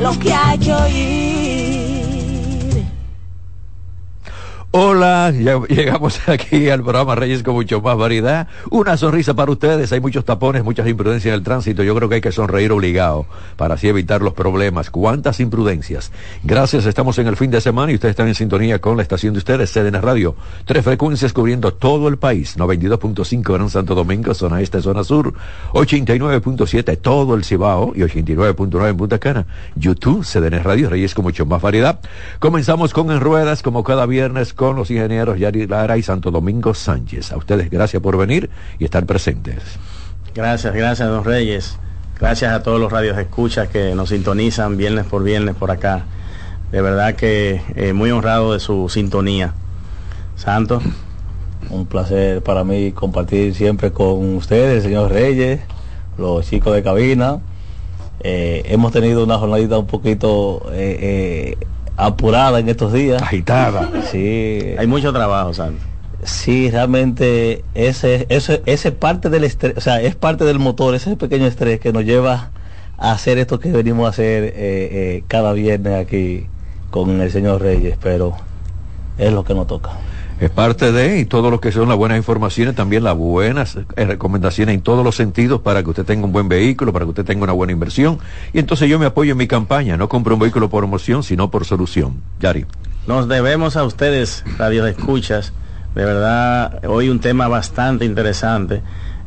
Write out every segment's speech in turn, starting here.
lo que hay que oír. Hola, ya llegamos aquí al programa Reyes con mucho más variedad. Una sonrisa para ustedes. Hay muchos tapones, muchas imprudencias en el tránsito. Yo creo que hay que sonreír obligado para así evitar los problemas. ¿Cuántas imprudencias? Gracias, estamos en el fin de semana y ustedes están en sintonía con la estación de ustedes, CDN Radio. Tres frecuencias cubriendo todo el país. 92.5 Gran Santo Domingo, zona este, zona sur. 89.7 todo el Cibao y 89.9 en Punta Cana. YouTube, CDN Radio, Reyes con mucho más variedad. Comenzamos con En Ruedas, como cada viernes con los ingenieros Yari Lara y Santo Domingo Sánchez. A ustedes gracias por venir y estar presentes. Gracias, gracias, don Reyes. Gracias a todos los radios escuchas que nos sintonizan viernes por viernes por acá. De verdad que eh, muy honrado de su sintonía. Santo. Un placer para mí compartir siempre con ustedes, señor Reyes, los chicos de cabina. Eh, hemos tenido una jornadita un poquito eh, eh apurada en estos días. Agitada. Sí. Hay mucho trabajo, Santo. Sí, realmente ese, ese, ese parte del estrés, o sea, es parte del motor, ese pequeño estrés que nos lleva a hacer esto que venimos a hacer eh, eh, cada viernes aquí con el señor Reyes, pero es lo que nos toca es parte de, y todo lo que son las buenas informaciones, también las buenas eh, recomendaciones en todos los sentidos para que usted tenga un buen vehículo, para que usted tenga una buena inversión. Y entonces yo me apoyo en mi campaña, no compro un vehículo por emoción, sino por solución. Yari. Nos debemos a ustedes, Radio de Escuchas, de verdad, hoy un tema bastante interesante,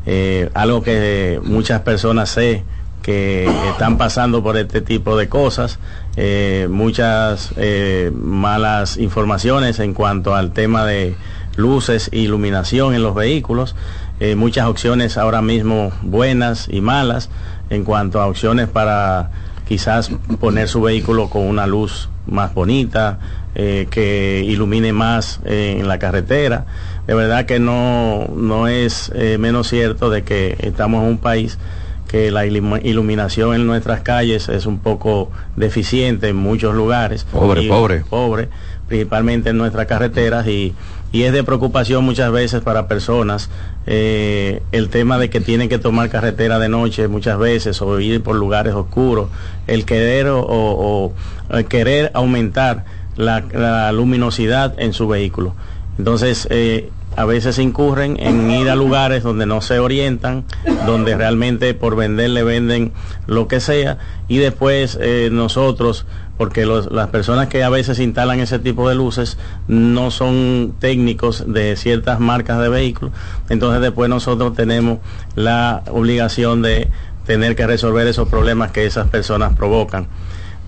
eh, algo que muchas personas sé que están pasando por este tipo de cosas, eh, muchas eh, malas informaciones en cuanto al tema de luces e iluminación en los vehículos, eh, muchas opciones ahora mismo buenas y malas en cuanto a opciones para quizás poner su vehículo con una luz más bonita, que ilumine más en la carretera. De verdad que no, no es menos cierto de que estamos en un país que la iluminación en nuestras calles es un poco deficiente en muchos lugares. Pobre, pobre. Pobre, principalmente en nuestras carreteras y, y es de preocupación muchas veces para personas eh, el tema de que tienen que tomar carretera de noche muchas veces o ir por lugares oscuros, el querer o, querer aumentar la, la, luminosidad en su vehículo. Entonces, eh, a veces incurren en ir a lugares donde no se orientan, donde realmente por vender le venden lo que sea y después eh, nosotros, porque las personas que a veces instalan ese tipo de luces no son técnicos de ciertas marcas de vehículos, entonces después nosotros tenemos la obligación de tener que resolver esos problemas que esas personas provocan.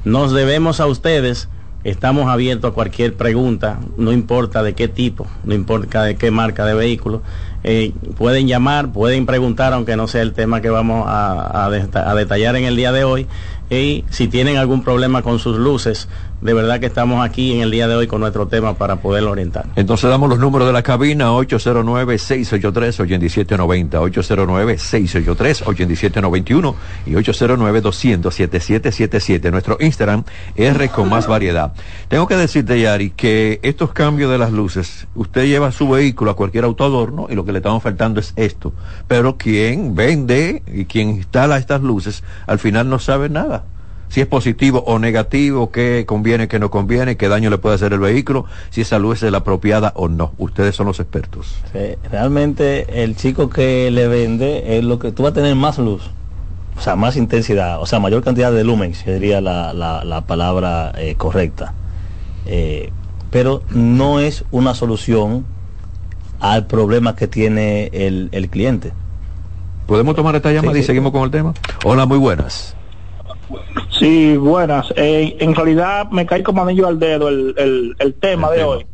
Nos debemos a ustedes Estamos abiertos a cualquier pregunta, no importa de qué tipo, no importa de qué marca de vehículo. Eh, pueden llamar, pueden preguntar, aunque no sea el tema que vamos a, a detallar en el día de hoy. Y si tienen algún problema con sus luces, de verdad que estamos aquí en el día de hoy con nuestro tema para poder orientar. Entonces damos los números de la cabina 809-683-8790, 809-683-8791 y 809-200-7777. Nuestro Instagram R con más variedad. Tengo que decirte, Yari, que estos cambios de las luces, usted lleva su vehículo a cualquier autoadorno y lo que le estamos faltando es esto. Pero quien vende y quien instala estas luces, al final no sabe nada si es positivo o negativo, qué conviene, qué no conviene, qué daño le puede hacer el vehículo, si esa luz es la apropiada o no. Ustedes son los expertos. realmente el chico que le vende es lo que tú vas a tener más luz, o sea, más intensidad, o sea, mayor cantidad de lumen, sería la, la, palabra eh, correcta. Eh, pero no es una solución al problema que tiene el, el cliente. ¿Podemos tomar esta llamada y seguimos con el tema? Hola, muy buenas. Sí, buenas. Eh, en realidad me cae como anillo al dedo el, el, tema de hoy,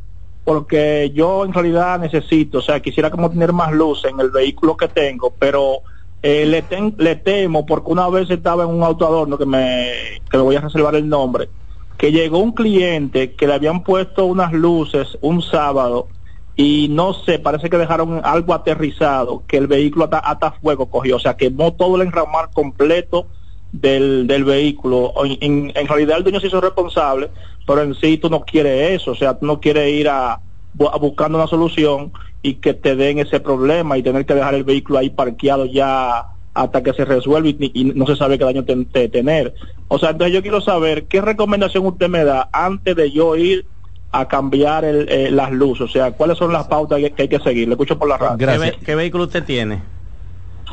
porque yo en realidad necesito, o sea, quisiera como tener más luz en el vehículo que tengo, pero eh, le, le temo porque una vez estaba en un auto adorno que me, que voy a reservar el nombre, que llegó un cliente que le habían puesto unas luces un sábado y no sé, parece que dejaron algo aterrizado, que el vehículo hasta, hasta fuego cogió, o sea, quemó todo el enramar completo del, del vehículo. En, en, realidad el dueño se hizo responsable, pero en sí tú no quieres eso, o sea, tú no quieres ir a, a buscando una solución y que te den ese problema y tener que dejar el vehículo ahí parqueado ya hasta que se resuelve y, no se sabe qué daño te, tener. O sea, entonces yo quiero saber qué recomendación usted me da antes de yo ir a cambiar el, eh, las luces. O sea, cuáles son las pautas que, que hay que seguir. Le escucho por la radio. ¿Qué, ve- qué vehículo usted tiene?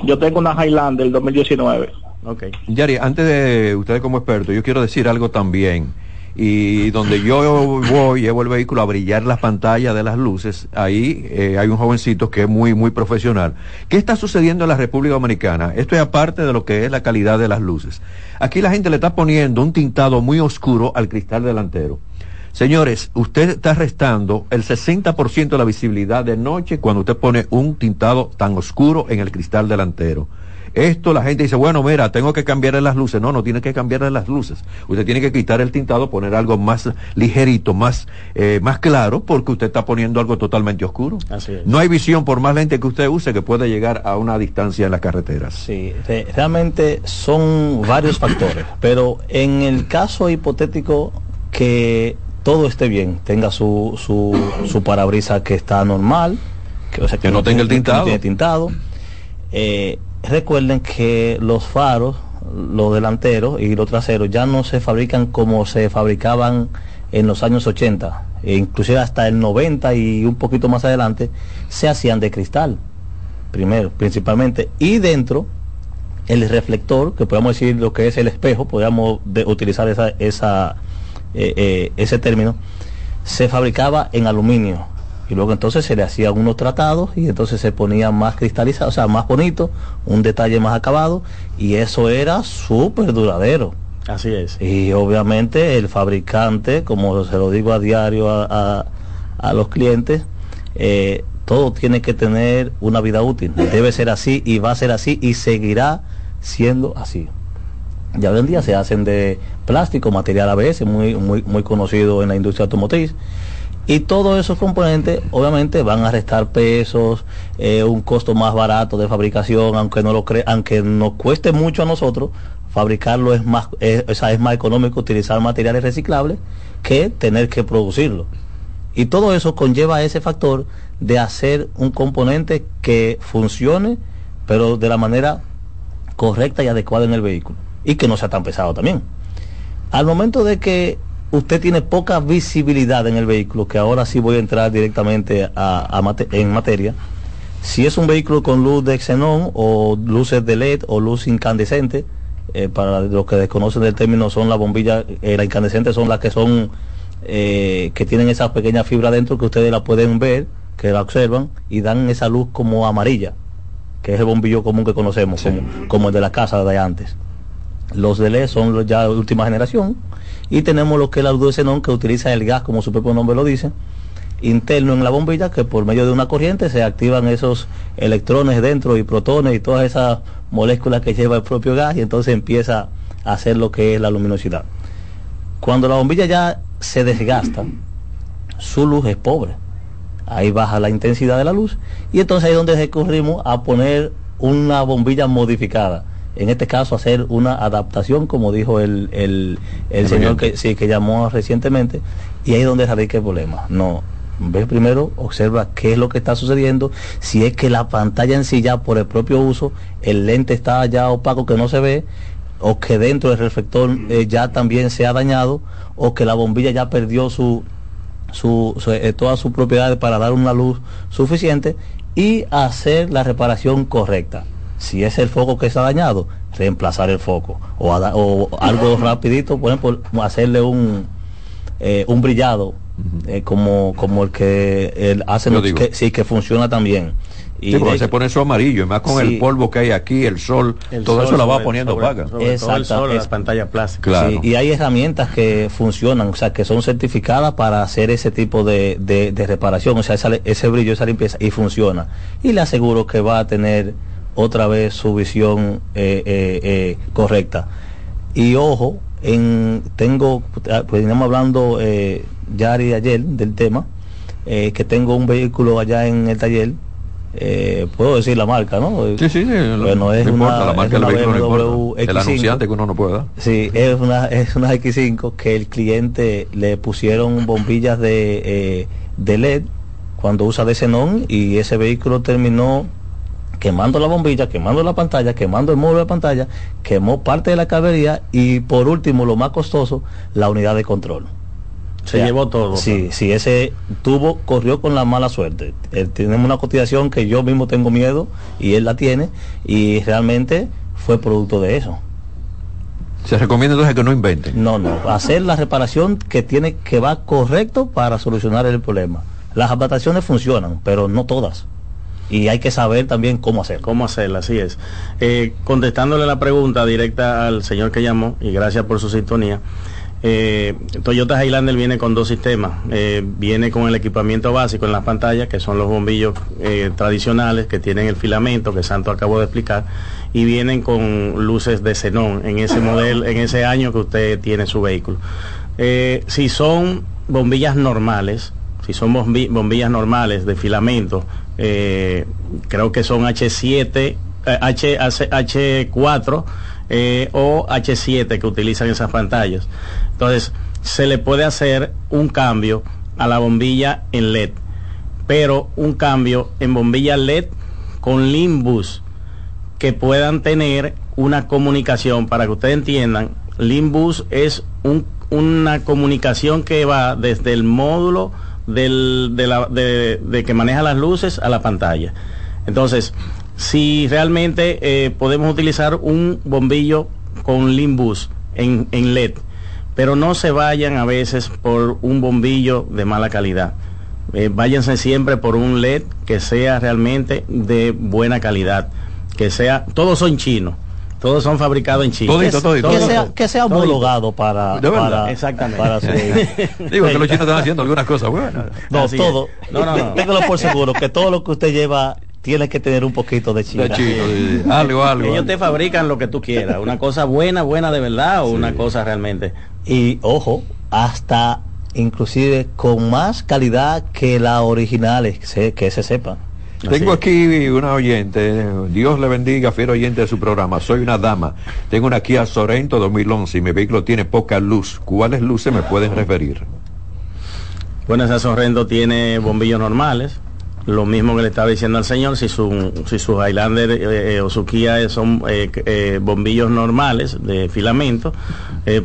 Yo tengo una Highlander del 2019. Ok. Yari, antes de ustedes como expertos, yo quiero decir algo también. Y donde yo voy, llevo el vehículo a brillar las pantallas de las luces, ahí eh, hay un jovencito que es muy, muy profesional. ¿Qué está sucediendo en la República Dominicana? Esto es aparte de lo que es la calidad de las luces. Aquí la gente le está poniendo un tintado muy oscuro al cristal delantero. Señores, usted está restando el 60% de la visibilidad de noche cuando usted pone un tintado tan oscuro en el cristal delantero. Esto la gente dice, bueno, mira, tengo que cambiarle las luces. No, no tiene que cambiarle las luces. Usted tiene que quitar el tintado, poner algo más ligerito, más, eh, más claro, porque usted está poniendo algo totalmente oscuro. Así es. No hay visión por más lente que usted use que puede llegar a una distancia en las carreteras. Sí, re- realmente son varios factores, pero en el caso hipotético que todo esté bien, tenga su, su, su parabrisa que está normal, que, o sea, Que no tenga el tiene- que no tintado. tiene tintado, eh, recuerden que los faros, los delanteros y los traseros ya no se fabrican como se fabricaban en los años 80, e inclusive hasta el 90 y un poquito más adelante, se hacían de cristal primero, principalmente, y dentro el reflector, que podemos decir lo que es el espejo, podríamos utilizar esa, eh, eh, ese término, se fabricaba en aluminio. Y luego entonces se le hacían unos tratados y entonces se ponía más cristalizado, o sea, más bonito, un detalle más acabado, y eso era súper duradero. Así es. Y obviamente el fabricante, como se lo digo a diario a, a- a los clientes, eh, todo tiene que tener una vida útil. Debe ser así y va a ser así y seguirá siendo así. Ya hoy en día se hacen de plástico, material ABS, muy, muy, muy conocido en la industria automotriz. Y todos esos componentes obviamente van a restar pesos, eh, un costo más barato de fabricación, aunque no lo cre aunque nos cueste mucho a nosotros, fabricarlo es más, es, es más económico utilizar materiales reciclables que tener que producirlo. Y todo eso conlleva ese factor de hacer un componente que funcione, pero de la manera correcta y adecuada en el vehículo. Y que no sea tan pesado también. Al momento de que usted tiene poca visibilidad en el vehículo, que ahora sí voy a entrar directamente a, a mate- en materia, si es un vehículo con luz de xenón o luces de LED o luz incandescente, eh, para los que desconocen del término son las bombillas, eh, las incandescentes son las que son, eh, que tienen esa pequeña fibra dentro que ustedes la pueden ver, que la observan y dan esa luz como amarilla, que es el bombillo común que conocemos, como, como el de la casa de antes. Los de LED son los ya de última generación y tenemos lo que es la luz de que utiliza el gas, como su propio nombre lo dice, interno en la bombilla que por medio de una corriente se activan esos electrones dentro y protones y todas esas moléculas que lleva el propio gas y entonces empieza a hacer lo que es la luminosidad. Cuando la bombilla ya se desgasta, su luz es pobre. Ahí baja la intensidad de la luz y entonces ahí es donde recurrimos a poner una bombilla modificada. En este caso hacer una adaptación, como dijo el, el, el El señor que, sí, que llamó recientemente, y ahí es donde radica el problema. No, ve primero, observa qué es lo que está sucediendo, si es que la pantalla en sí ya por el propio uso, el lente está ya opaco que no se ve, o que dentro del reflector eh, ya también se ha dañado, o que la bombilla ya perdió su, su, su- eh, todas sus propiedades para dar una luz suficiente y hacer la reparación correcta. Si es el foco que está dañado, reemplazar el foco. O, ada- o algo rapidito, por ejemplo, hacerle un, eh, un brillado eh, como, como el que él hace, digo. que, sí, que funciona también. Y Sí, porque de- se pone eso amarillo, y más con Sí. el polvo que hay aquí, el sol, El todo sol eso la va sobre- poniendo sobre- opaca. Sobre todo el Exacto, sol, es- las pantallas plásticas. Claro. Sí, y hay herramientas que funcionan, o sea, que son certificadas para hacer ese tipo de, de- de reparación, o sea, esa- ese brillo, esa limpieza, y funciona. Y le aseguro que va a tener otra vez su visión eh, eh, eh, correcta. Y ojo, en, tengo, pues veníamos hablando eh, Yari ayer del tema, eh, que tengo un vehículo allá en el taller, eh, puedo decir la marca, ¿no? Sí, sí, sí, Bueno, es no importa, una- la es marca del una vehículo no BMW importa. El X5. anunciante que uno no puede dar. Sí, es una, es una X5 que el cliente le pusieron bombillas de, eh, de LED cuando usa de xenón y ese vehículo terminó quemando la bombilla, quemando la pantalla, quemando el módulo de pantalla, quemó parte de la cabería y por último, lo más costoso, la unidad de control. Se llevó todo. Sí, sí, ese tubo corrió con la mala suerte. Eh, tenemos una cotización que yo mismo tengo miedo y él la tiene y realmente fue producto de eso. Se recomienda entonces que no inventen. No, no, hacer la reparación que tiene que va correcto para solucionar el problema. Las adaptaciones funcionan, pero no todas. Y hay que saber también cómo hacer. Cómo hacerla, así es. Eh, contestándole la pregunta directa al señor que llamó, y gracias por su sintonía. Eh, Toyota Highlander viene con dos sistemas. Eh, viene con el equipamiento básico en las pantallas, que son los bombillos tradicionales que tienen el filamento que Santo acabó de explicar, y vienen con luces de xenón en ese modelo, en ese año que usted tiene su vehículo. Eh, si son bombillas normales, si son bombi- bombillas normales de filamento, eh, creo que son H7, eh, H, H4 eh, o H7 que utilizan esas pantallas. Entonces, se le puede hacer un cambio a la bombilla en LED, pero un cambio en bombilla LED con Limbus que puedan tener una comunicación para que ustedes entiendan. Limbus es un- una comunicación que va desde el módulo del- de, la- de- que maneja las luces a la pantalla. Entonces, si realmente eh, podemos utilizar un bombillo con Limbus en, en LED, pero no se vayan a veces por un bombillo de mala calidad. Eh, váyanse siempre por un LED que sea realmente de buena calidad, que sea, todos son chinos, todos son fabricados en China. Todito, todito. que Todo- sea, que sea homologado para, De verdad. para- Exactamente. para su- Digo que los chinos están haciendo algunas cosas buenas. no, Así es. todo. No, no, no. Téngalo por seguro que todo lo que usted lleva tiene que tener un poquito de China. De chino, sí, sí. algo, algo. Ellos algo. te fabrican lo que tú quieras, una cosa buena, buena de verdad o una cosa realmente. Y ojo, hasta inclusive con más calidad que la originales, que se, que se sepa. Tengo aquí una oyente, Dios le bendiga, fiel oyente de su programa. Soy una dama, tengo una Kia Sorento 2011 y mi vehículo tiene poca luz. ¿Cuáles luces me pueden referir? Bueno, esa Sorrento tiene bombillos normales. Lo mismo que le estaba diciendo al señor, si su, si su Highlander eh, eh, o su Kia son eh, eh, bombillos normales de filamento,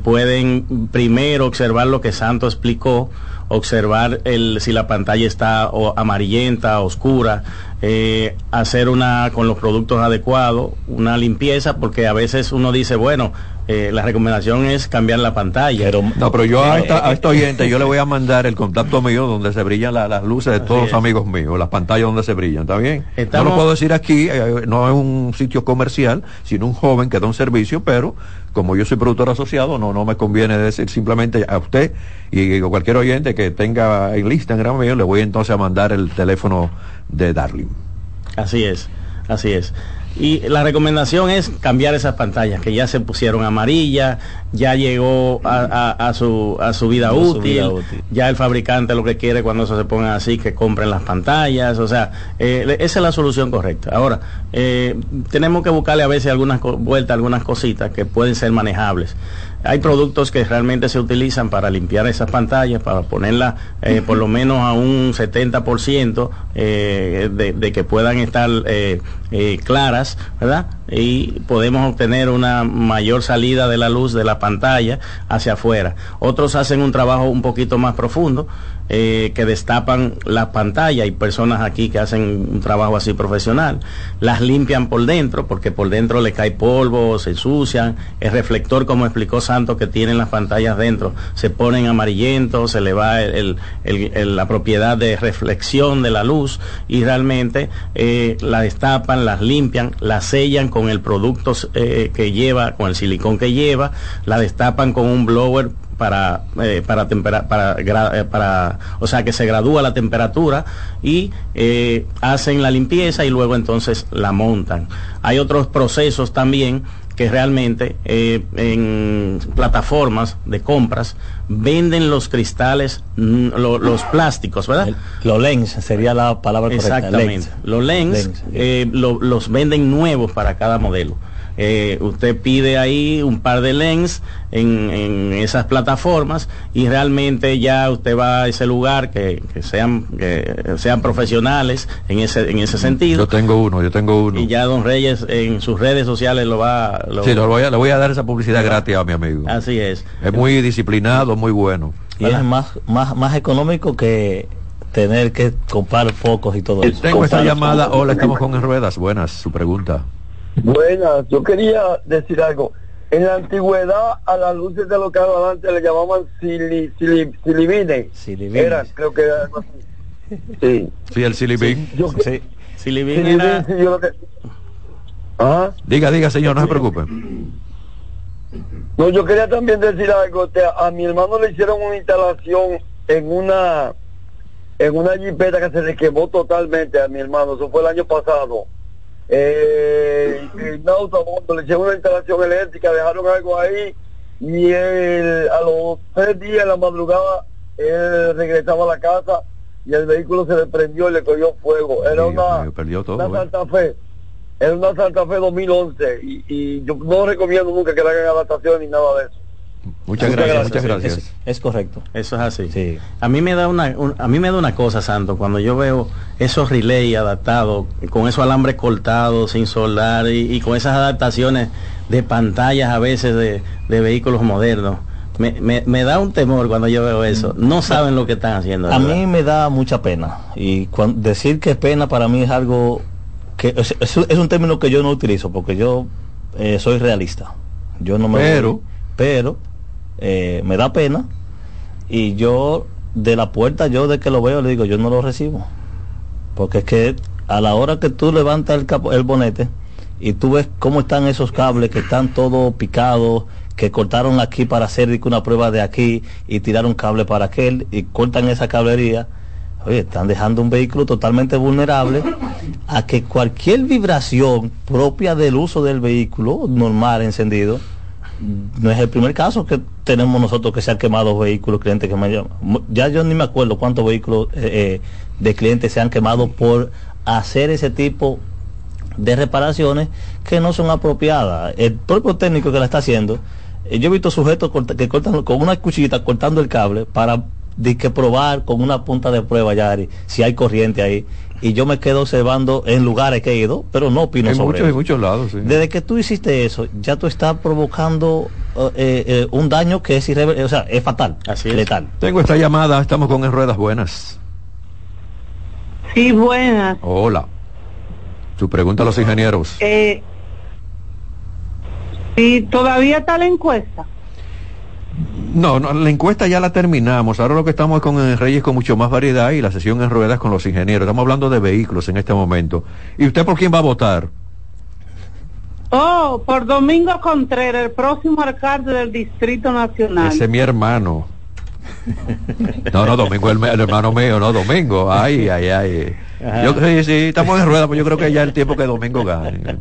pueden primero observar lo que Santo explicó, observar el, si la pantalla está o amarillenta, oscura, eh, hacer una con los productos adecuados, una limpieza, porque a veces uno dice, bueno, eh, la recomendación es cambiar la pantalla. Pero No, pero yo a esta, a esta oyente yo le voy a mandar el contacto mío donde se brillan la- las luces de todos los amigos míos, las pantallas donde se brillan, ¿está bien? Estamos- No lo puedo decir aquí, eh, no es un sitio comercial, sino un joven que da un servicio, pero como yo soy productor asociado, no, no me conviene decir simplemente a usted y a cualquier oyente que tenga el Instagram mío, le voy entonces a mandar el teléfono de Darling. Así es, así es. Y la recomendación es cambiar esas pantallas que ya se pusieron amarillas, ya llegó a, a- a su, a su vida su útil, vida útil. ya el fabricante lo que quiere cuando eso se pongan así, que compren las pantallas, o sea, eh, esa es la solución correcta. Ahora, eh, tenemos que buscarle a veces algunas vueltas, algunas cositas que pueden ser manejables. Hay productos que realmente se utilizan para limpiar esas pantallas, para ponerlas eh, por lo menos a un 70% eh, de, que puedan estar eh, claras, ¿verdad? Y podemos obtener una mayor salida de la luz de la pantalla hacia afuera. Otros hacen un trabajo un poquito más profundo, eh, que destapan la pantalla. Hay personas aquí que hacen un trabajo así profesional. Las limpian por dentro, porque por dentro le cae polvo, se ensucian. El reflector, como explicó Santo, que tienen las pantallas dentro, se ponen amarillentos, se le va la propiedad de reflexión de la luz y realmente eh, la destapan, las limpian, la sellan con el producto eh, que lleva, con el silicón que lleva, la destapan con un blower para eh, para tempera- para, gra- eh, para o sea que se gradúa la temperatura y eh, hacen la limpieza y luego entonces la montan hay otros procesos también que realmente eh, en plataformas de compras venden los cristales mm, lo- los plásticos verdad el- los lens sería la palabra correcta. Exactamente. lens. Los lens, eh, lo- los venden nuevos para cada modelo. Eh, usted pide ahí un par de lens en, en, esas plataformas y realmente ya usted va a ese lugar que, que sean que sean profesionales en ese en ese sentido. Yo tengo uno, yo tengo uno. Y ya Don Reyes en sus redes sociales lo va. Lo, sí, lo voy a, le voy a dar esa publicidad gratis a mi amigo. Así es. Es muy disciplinado, muy bueno. Y es más, más, más económico que tener que comprar focos y todo eso. Tengo esta llamada. Hola, estamos con en ruedas. Buenas, su pregunta. Buenas, yo quería decir algo. En la antigüedad a las luces de los carros adelante le llamaban sili, sili, silibines. Silibines. Era, creo que era algo así. Sí. Sí, el silibín. Yo, Sí. Silibín silibín, era- sí, yo lo que... ¿Ah? Diga, diga, señor, no se preocupe. No, yo quería también decir algo. Te- a mi hermano le hicieron una instalación en una en una jipeta que se le quemó totalmente a mi hermano. Eso fue el año pasado. Eh, un autobondo le hicieron una instalación eléctrica, dejaron algo ahí y él, a los tres días en la madrugada él regresaba a la casa y el vehículo se le prendió y le cogió fuego. Era una, mío, perdió todo, una ¿eh? Santa Fe. Era una Santa Fe 2011 y, y yo no recomiendo nunca que le hagan adaptación ni nada de eso. Muchas gracias, gracias, muchas gracias. Es, es correcto. Eso es así. Sí. A mí me da una un- a mí me da una cosa, Santo, cuando yo veo esos relay adaptados con esos alambres cortados sin soldar y, y con esas adaptaciones de pantallas a veces de, de vehículos modernos. Me, me- me da un temor cuando yo veo eso. No saben lo que están haciendo. A ¿verdad? mí me da mucha pena. Y cuan- decir que es pena para mí es algo que es, es- es un término que yo no utilizo porque yo eh, soy realista. Yo no me Pero- voy- pero eh, me da pena. Y yo de la puerta yo de que lo veo le digo yo no lo recibo. Porque es que a la hora que tú levantas el, capo- el bonete y tú ves cómo están esos cables que están todos picados que cortaron aquí para hacer una prueba de aquí y tiraron cable para aquel y cortan esa cablería oye están dejando un vehículo totalmente vulnerable a que cualquier vibración propia del uso del vehículo normal encendido no es el primer caso que tenemos nosotros que se han quemado vehículos clientes que me llaman. Ya yo ni me acuerdo cuántos vehículos eh, eh, de clientes se han quemado por hacer ese tipo de reparaciones que no son apropiadas. El propio técnico que la está haciendo, eh, yo he visto sujetos que cortan con una cuchillita cortando el cable para de que probar con una punta de prueba, Yari, si hay corriente ahí. Y yo me quedo observando en lugares que he ido, pero no opino En sobre muchos, en muchos lados, sí. Desde que tú hiciste eso, ya tú estás provocando eh, eh, un daño que es irreversible, o sea, es fatal, Así es. letal. Tengo esta llamada, estamos con en ruedas buenas. Sí, buenas. Hola. Su pregunta a los ingenieros. Eh, sí, todavía está la encuesta. No, no, la encuesta ya la terminamos. Ahora lo que estamos es con Reyes con mucho más variedad y la sesión en ruedas con los ingenieros. Estamos hablando de vehículos en este momento. ¿Y usted por quién va a votar? Oh, por Domingo Contreras, el próximo alcalde del Distrito Nacional. Ese es mi hermano. No, no, Domingo, el, el hermano mío, no, Domingo. Ay, ay, ay. Yo, sí, sí, estamos en ruedas, pues yo creo que ya es el tiempo que Domingo gane.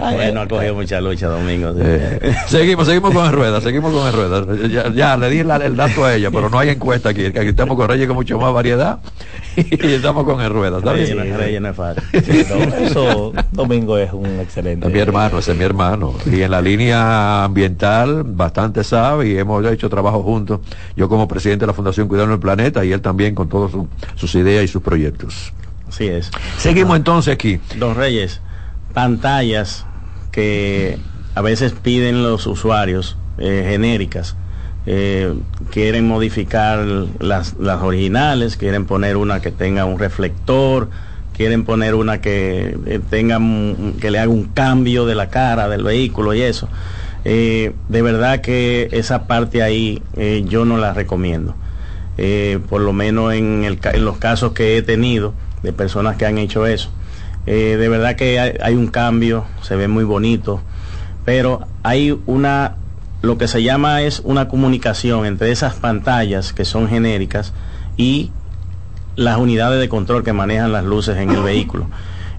Bueno, ha cogido mucha lucha Domingo. sí. Eh, seguimos, seguimos con el ruedas, seguimos con el ruedas. Ya, ya, le di la- el dato a ella, pero no hay encuesta aquí. Aquí estamos con Reyes con mucho más variedad y estamos con el ruedas. ¿está bien? Reyes Reyes no es fácil. Eso, Domingo es un excelente. Es mi hermano, ese es mi hermano. Y en la línea ambiental bastante sabe y hemos hecho trabajo juntos. Yo como presidente de la Fundación Cuidando el Planeta y él también con todas su- sus ideas y sus proyectos. Así es. Seguimos entonces aquí. Don Reyes, pantallas que a veces piden los usuarios eh, genéricas, eh, quieren modificar las, las originales, quieren poner una que tenga un reflector, quieren poner una que eh, tenga que le haga un cambio de la cara del vehículo y eso. Eh, de verdad que esa parte ahí eh, yo no la recomiendo. Eh, por lo menos en, el en los casos que he tenido de personas que han hecho eso. Eh, de verdad que hay, hay un cambio, se ve muy bonito, pero hay una, lo que se llama es una comunicación entre esas pantallas que son genéricas y las unidades de control que manejan las luces en el vehículo,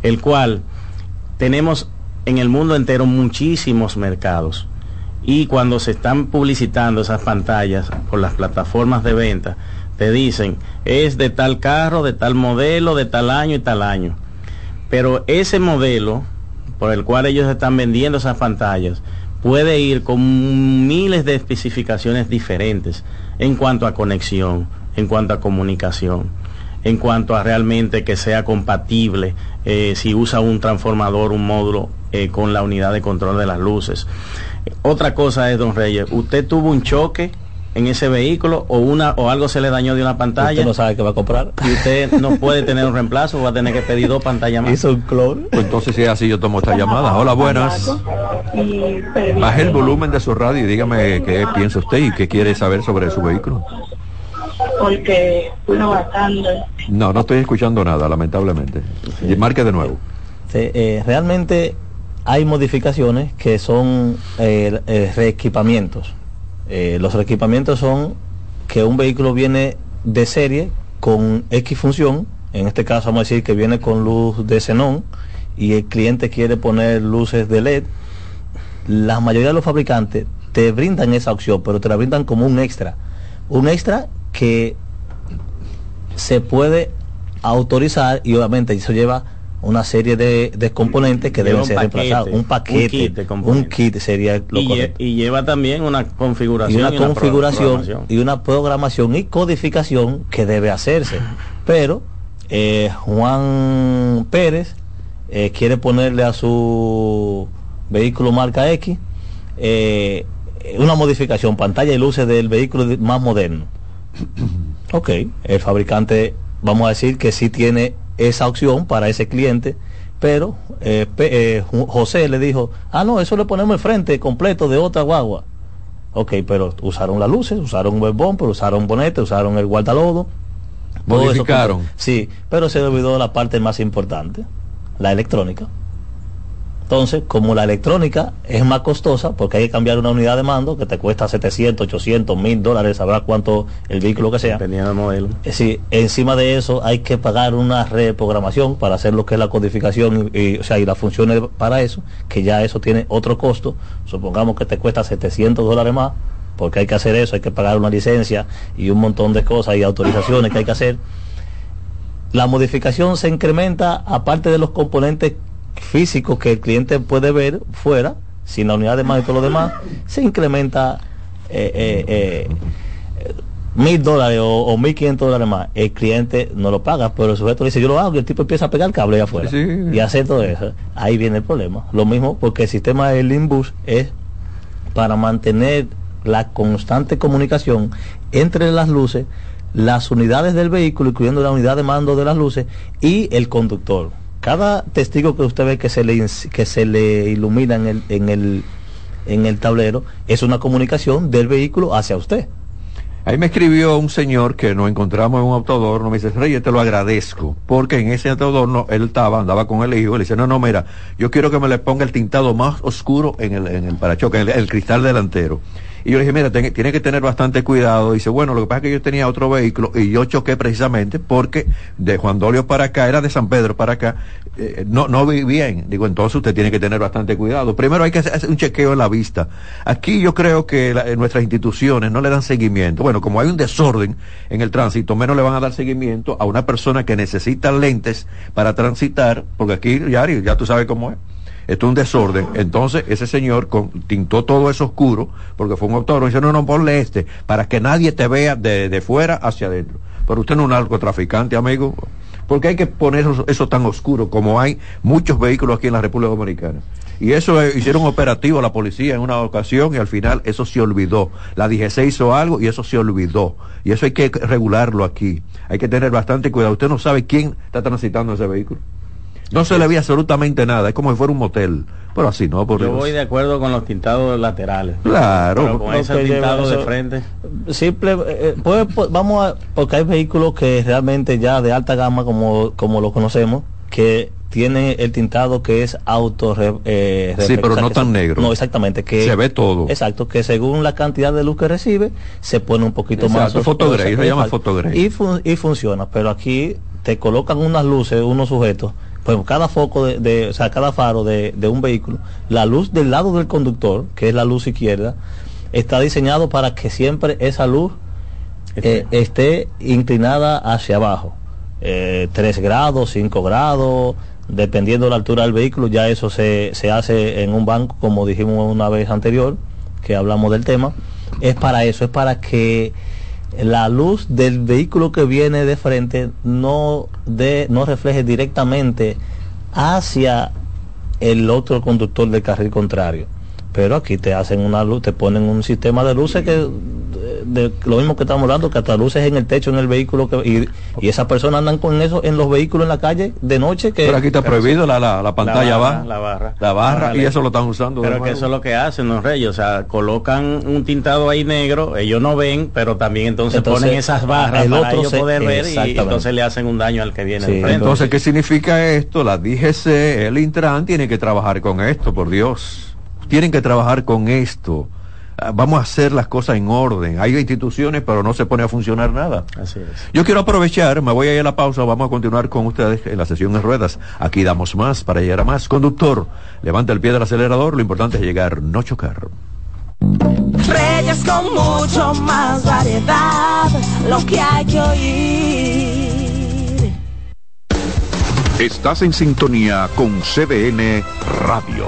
el cual tenemos en el mundo entero muchísimos mercados y cuando se están publicitando esas pantallas por las plataformas de venta, te dicen, es de tal carro, de tal modelo, de tal año y tal año. Pero ese modelo por el cual ellos están vendiendo esas pantallas puede ir con miles de especificaciones diferentes en cuanto a conexión, en cuanto a comunicación, en cuanto a realmente que sea compatible eh, si usa un transformador, un módulo eh, con la unidad de control de las luces. Otra cosa es, don Reyes, usted tuvo un choque en ese vehículo o una o algo se le dañó de una pantalla. Usted no sabe qué va a comprar. Y usted no puede tener un reemplazo, va a tener que pedir dos pantallas más. Hizo un clon. Pues entonces si es así yo tomo esta llamada. Hola, buenas. Baje el volumen de su radio y dígame qué piensa usted y qué quiere saber sobre su vehículo. Porque. No, no estoy escuchando nada, lamentablemente. Y Marque de nuevo. Sí, eh, realmente hay modificaciones que son eh, eh, reequipamientos. Eh, los reequipamientos son que un vehículo viene de serie con X función, en este caso vamos a decir que viene con luz de xenón y el cliente quiere poner luces de LED, la mayoría de los fabricantes te brindan esa opción, pero te la brindan como un extra. Un extra que se puede autorizar y obviamente eso lleva una serie de, de componentes que Lleva deben un ser paquete, reemplazados. Un un paquete, kit de un kit sería lo y, lle- y lleva también una configuración. Y una pro- configuración programación. y una programación y codificación que debe hacerse. Pero eh, Juan Pérez eh, quiere ponerle a su vehículo marca X eh, una modificación, pantalla y luces del vehículo más moderno. Ok, el fabricante, vamos a decir que sí tiene esa opción para ese cliente, pero eh, eh, José le dijo, ah, no, eso le ponemos el frente completo de otra guagua. Ok, pero usaron las luces, usaron el bumper, usaron bonete, usaron el guardalodo. eso Modificaron. Sí, pero se olvidó la parte más importante, la electrónica. Entonces, como la electrónica es más costosa, porque hay que cambiar una unidad de mando que te cuesta 700, 800, 1000 dólares, sabrá cuánto el vehículo que sea. Dependiendo del modelo. Es decir, encima de eso hay que pagar una reprogramación para hacer lo que es la codificación y, y, o sea, y las funciones para eso, que ya eso tiene otro costo. Supongamos que te cuesta 700 dólares más, porque hay que hacer eso, hay que pagar una licencia y un montón de cosas y autorizaciones que hay que hacer. La modificación se incrementa aparte de los componentes físicos que el cliente puede ver fuera, sin la unidad de mando y todo lo demás, se incrementa eh, eh, eh, mil dólares o, mil quinientos dólares más, el cliente no lo paga, pero el sujeto le dice yo lo hago y el tipo empieza a pegar el cable allá afuera Sí. y hacer todo eso. Ahí viene el problema. Lo mismo porque el sistema del Limbus es para mantener la constante comunicación entre las luces, las unidades del vehículo, incluyendo la unidad de mando de las luces y el conductor. Cada testigo que usted ve que se le, que se le ilumina en el, en el, en el tablero es una comunicación del vehículo hacia usted. Ahí me escribió un señor que nos encontramos en un autodorno, me dice, Rey, yo te lo agradezco, porque en ese autodorno él estaba, andaba con el hijo, le dice, no, no, mira, yo quiero que me le ponga el tintado más oscuro en el, en el parachoque, en el cristal delantero. Y yo le dije, mira, tiene que tener bastante cuidado. Dice, bueno, lo que pasa es que yo tenía otro vehículo y yo choqué precisamente porque de Juan Dolio para acá, era de San Pedro para acá, eh, no, no vi bien. Digo, entonces usted tiene que tener bastante cuidado. Primero hay que hacer un chequeo en la vista. Aquí yo creo que la- eh, nuestras instituciones no le dan seguimiento. Bueno, como hay un desorden en el tránsito, menos le van a dar seguimiento a una persona que necesita lentes para transitar, porque aquí, ya tú sabes cómo es. Esto es un desorden. Entonces, ese señor con, tintó todo eso oscuro, porque fue un y dice, no, no, ponle este, para que nadie te vea de, de fuera hacia adentro. Pero usted no es un narcotraficante, amigo. Porque hay que poner eso, eso tan oscuro, como hay muchos vehículos aquí en la República Dominicana. Y eso eh, hicieron operativo la policía en una ocasión y al final eso se olvidó. La DGC hizo algo y eso se olvidó. Y eso hay que regularlo aquí. Hay que tener bastante cuidado. Usted no sabe quién está transitando ese vehículo. No se le ve absolutamente nada, es como si fuera un motel. Pero así no, por Yo Dios. voy de acuerdo con los tintados laterales. Claro. Pero con ese tintado de frente. Simple, eh, pues, pues, vamos a, porque hay vehículos que realmente ya de alta gama, como, como lo conocemos, que tiene el tintado que es auto re- eh, Sí, pero o sea, no tan se- negro. No, exactamente. Que, Se ve todo. Exacto, que según la cantidad de luz que recibe, se pone un poquito más. Exacto, fotogray, se llama fotogray. Y, fun- y funciona, pero aquí te colocan unas luces, unos sujetos, pues cada foco de, de- o sea, cada faro de, de un vehículo, la luz del lado del conductor, que es la luz izquierda, está diseñado para que siempre esa luz eh, esté inclinada hacia abajo. Eh, 3 grados, 5 grados, dependiendo de la altura del vehículo, ya eso se, se hace en un banco, como dijimos una vez anterior, que hablamos del tema. Es para eso, es para que la luz del vehículo que viene de frente no, de, no refleje directamente hacia el otro conductor del carril contrario pero aquí te hacen una luz, te ponen un sistema de luces que de, lo mismo que estamos hablando, que hasta luces en el techo en el vehículo que, y, y esas personas andan con eso en los vehículos en la calle de noche que pero aquí está prohibido la, la, la, pantalla la barra, va. la barra. La barra y eso lo están usando pero que eso es lo que hacen los reyes o sea colocan un tintado ahí negro ellos no ven pero también entonces, entonces ponen esas barras para ellos se, poder ver y entonces le hacen un daño al que viene sí, entonces qué significa esto la DGC el Intran tiene que trabajar con esto por Dios tienen que trabajar con esto. Vamos a hacer las cosas en orden. Hay instituciones, pero no se pone a funcionar nada. Así es. Yo quiero aprovechar, me voy a ir a la pausa, vamos a continuar con ustedes en la sesión de ruedas. Aquí damos más para llegar a más. Conductor, levanta el pie del acelerador, lo importante es llegar, no chocar. Reyes con mucho más variedad, lo que hay que oír. Estás en sintonía con CDN Radio.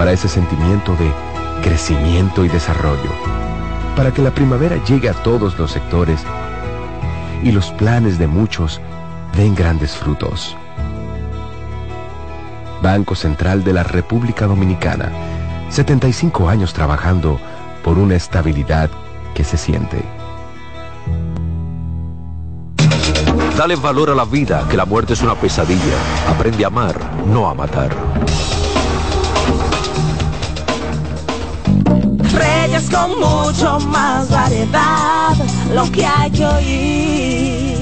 Para ese sentimiento de crecimiento y desarrollo. Para que la primavera llegue a todos los sectores y los planes de muchos den grandes frutos. Banco Central de la República Dominicana. 75 años trabajando por una estabilidad que se siente. Dale valor a la vida, que la muerte es una pesadilla. Aprende a amar, no a matar. Con mucho más variedad, lo que hay que oír.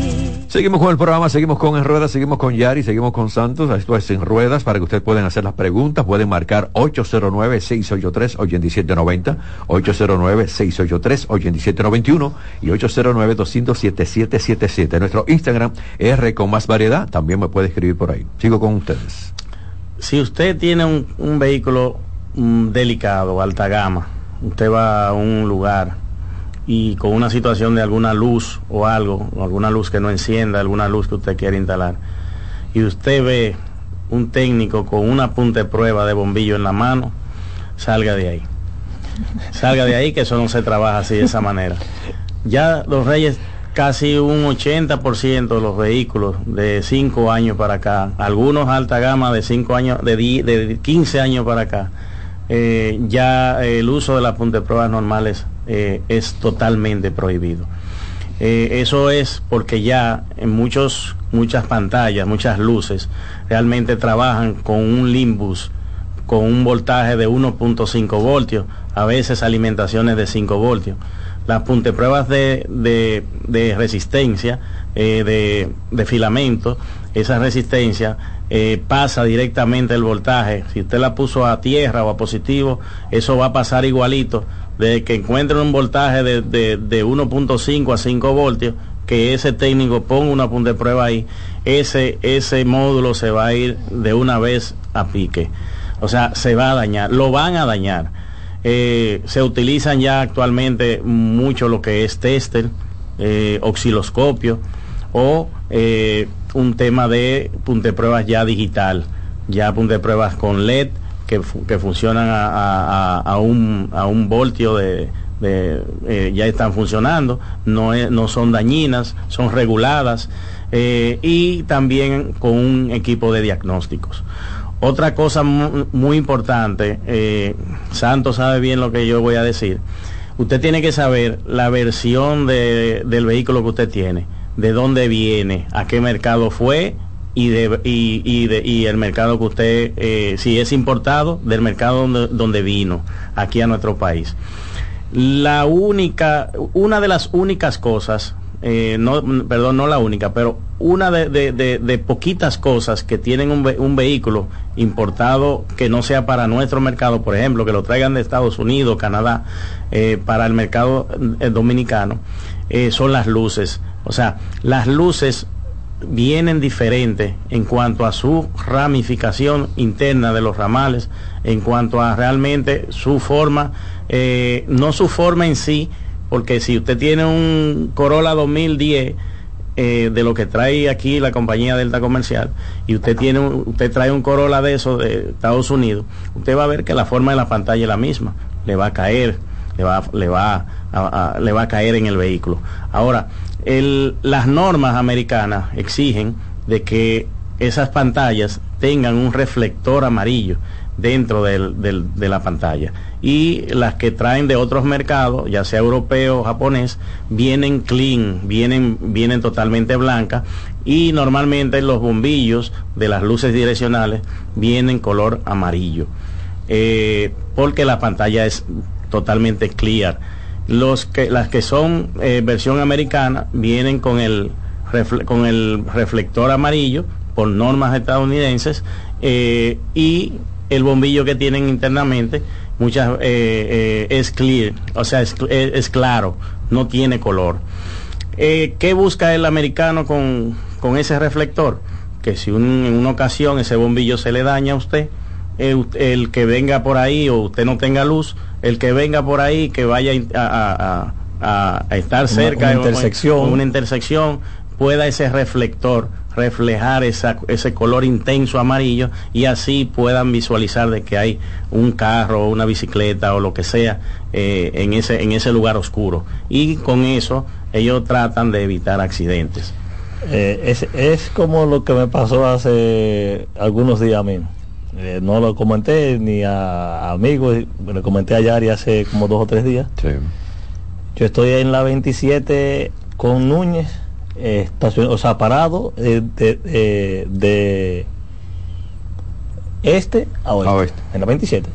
Seguimos con el programa, seguimos con En Ruedas, seguimos con Yari, seguimos con Santos. Esto es En Ruedas para que ustedes puedan hacer las preguntas. Pueden marcar 809-683-8790, 809-683-8791 y 809-200-7777. Nuestro Instagram R con más variedad. También me puede escribir por ahí. Sigo con ustedes. Si usted tiene un, un vehículo mm, delicado, alta gama, usted va a un lugar y con una situación de alguna luz o algo, o alguna luz que no encienda, alguna luz que usted quiere instalar, y usted ve un técnico con una punta de prueba de bombillo en la mano, salga de ahí. Salga de ahí que eso no se trabaja así de esa manera. Ya los reyes casi un 80% de los vehículos de 5 años para acá, algunos alta gama de 5 años, de, de 15 años para acá, eh, ya el uso de las pruebas normales eh, es totalmente prohibido. Eh, eso es porque ya en muchos, muchas pantallas, muchas luces, realmente trabajan con un limbus, con un voltaje de 1.5 voltios, a veces alimentaciones de 5 voltios. Las puntepruebas de, de, de resistencia, de, de filamento, esa resistencia eh, pasa directamente el voltaje. Si usted la puso a tierra o a positivo, eso va a pasar igualito. De que encuentren un voltaje de, de, 1.5 a 5 voltios, que ese técnico ponga una punta de prueba ahí, ese, ese módulo se va a ir de una vez a pique. O sea, se va a dañar, lo van a dañar. Eh, se utilizan ya actualmente mucho lo que es tester, eh, osciloscopio o eh, un tema de punte pruebas ya digital, ya punte pruebas con LED que, que funcionan a, a, un, a un voltio de, eh, ya están funcionando, no, no son dañinas, son reguladas eh, y también con un equipo de diagnósticos. Otra cosa muy, importante, eh, Santos sabe bien lo que yo voy a decir, usted tiene que saber la versión de, del vehículo que usted tiene de dónde viene, a qué mercado fue y, de, y, de, y el mercado que usted, eh, si es importado, del mercado donde, donde vino aquí a nuestro país. La única, una de las únicas cosas eh, no, perdón, no la única, pero una de, de, poquitas cosas que tienen un, un, vehículo importado que no sea para nuestro mercado, por ejemplo, que lo traigan de Estados Unidos, Canadá, eh, para el mercado dominicano, son las luces. O sea, las luces vienen diferentes en cuanto a su ramificación interna de los ramales, en cuanto a realmente su forma, eh, no su forma en sí, porque si usted tiene un Corolla 2010, eh, de lo que trae aquí la compañía Delta Comercial y usted tiene usted trae un Corolla de eso de Estados Unidos, usted va a ver que la forma de la pantalla es la misma, le va a caer, le va, le va, le va a caer en el vehículo. Ahora, las normas americanas exigen de que esas pantallas tengan un reflector amarillo dentro de la pantalla. Y las que traen de otros mercados, ya sea europeo o japonés, vienen clean, vienen, vienen totalmente blancas y normalmente los bombillos de las luces direccionales vienen color amarillo. Eh, porque la pantalla es totalmente clear los que, las que son eh, versión americana vienen con el, con el reflector amarillo por normas estadounidenses eh, y el bombillo que tienen internamente muchas eh, es clear, o sea, es, claro, no tiene color. ¿Qué busca el americano con, con ese reflector? Que si en una ocasión ese bombillo se le daña a usted, el que venga por ahí o usted no tenga luz, el que venga por ahí, que vaya a, estar cerca de una intersección. una intersección, pueda ese reflector reflejar ese color intenso amarillo y así puedan visualizar de que hay un carro, una bicicleta o lo que sea eh, en, ese, en ese lugar oscuro. Y con eso ellos tratan de evitar accidentes. Eh, es, es como lo que me pasó hace algunos días mismo eh, no lo comenté ni a, amigos, le comenté a Yari hace como dos o tres días. Yo estoy en la 27 con Núñez, eh, o sea, parado eh, de, este a oeste, en la 27.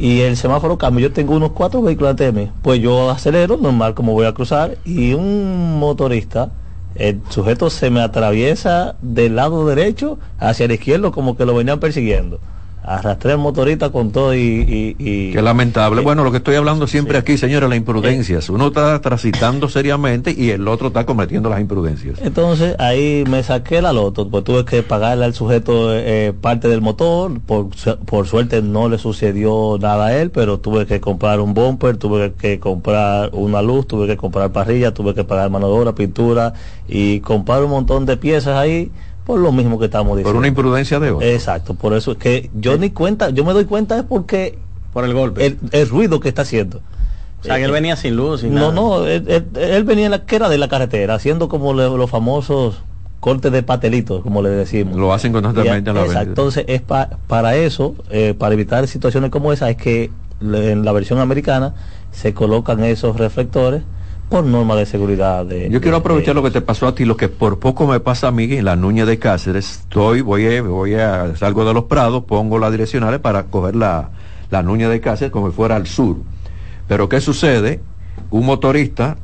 Y el semáforo cambia, yo tengo unos cuatro vehículos de mí, pues yo acelero, normal como voy a cruzar, y un motorista el sujeto se me atraviesa del lado derecho hacia el izquierdo como que lo venían persiguiendo arrastré el motorista con todo y... y, y Qué lamentable. bueno, lo que estoy hablando siempre aquí, señores, las imprudencias. Uno está transitando seriamente y el otro está cometiendo las imprudencias. Entonces ahí me saqué la loto, pues tuve que pagarle al sujeto eh, parte del motor, por, por suerte no le sucedió nada a él, pero tuve que comprar un bumper, tuve que comprar una luz, tuve que comprar parrilla, tuve que pagar mano de obra, pintura y comprar un montón de piezas ahí por lo mismo que estamos diciendo. Por una imprudencia de otro. Exacto, por eso es que yo ni cuenta, yo me doy cuenta es porque... Por el golpe. El, ruido que está haciendo. O sea, que él venía sin luz, sin No, no, él, venía en la que era de la carretera, haciendo como los famosos cortes de patelitos, como le decimos. Lo hacen constantemente en la Exacto, entonces es para eso, eh, para evitar situaciones como esa, es que en la versión americana se colocan esos reflectores por norma de seguridad. De, Yo quiero aprovechar lo que te pasó a ti, lo que por poco me pasa a mí en la Nuña de Cáceres. Estoy, voy a, voy a, salgo de los prados, pongo las direccionales para coger la, la Nuña de Cáceres como si fuera al sur. Pero ¿qué sucede? Un motorista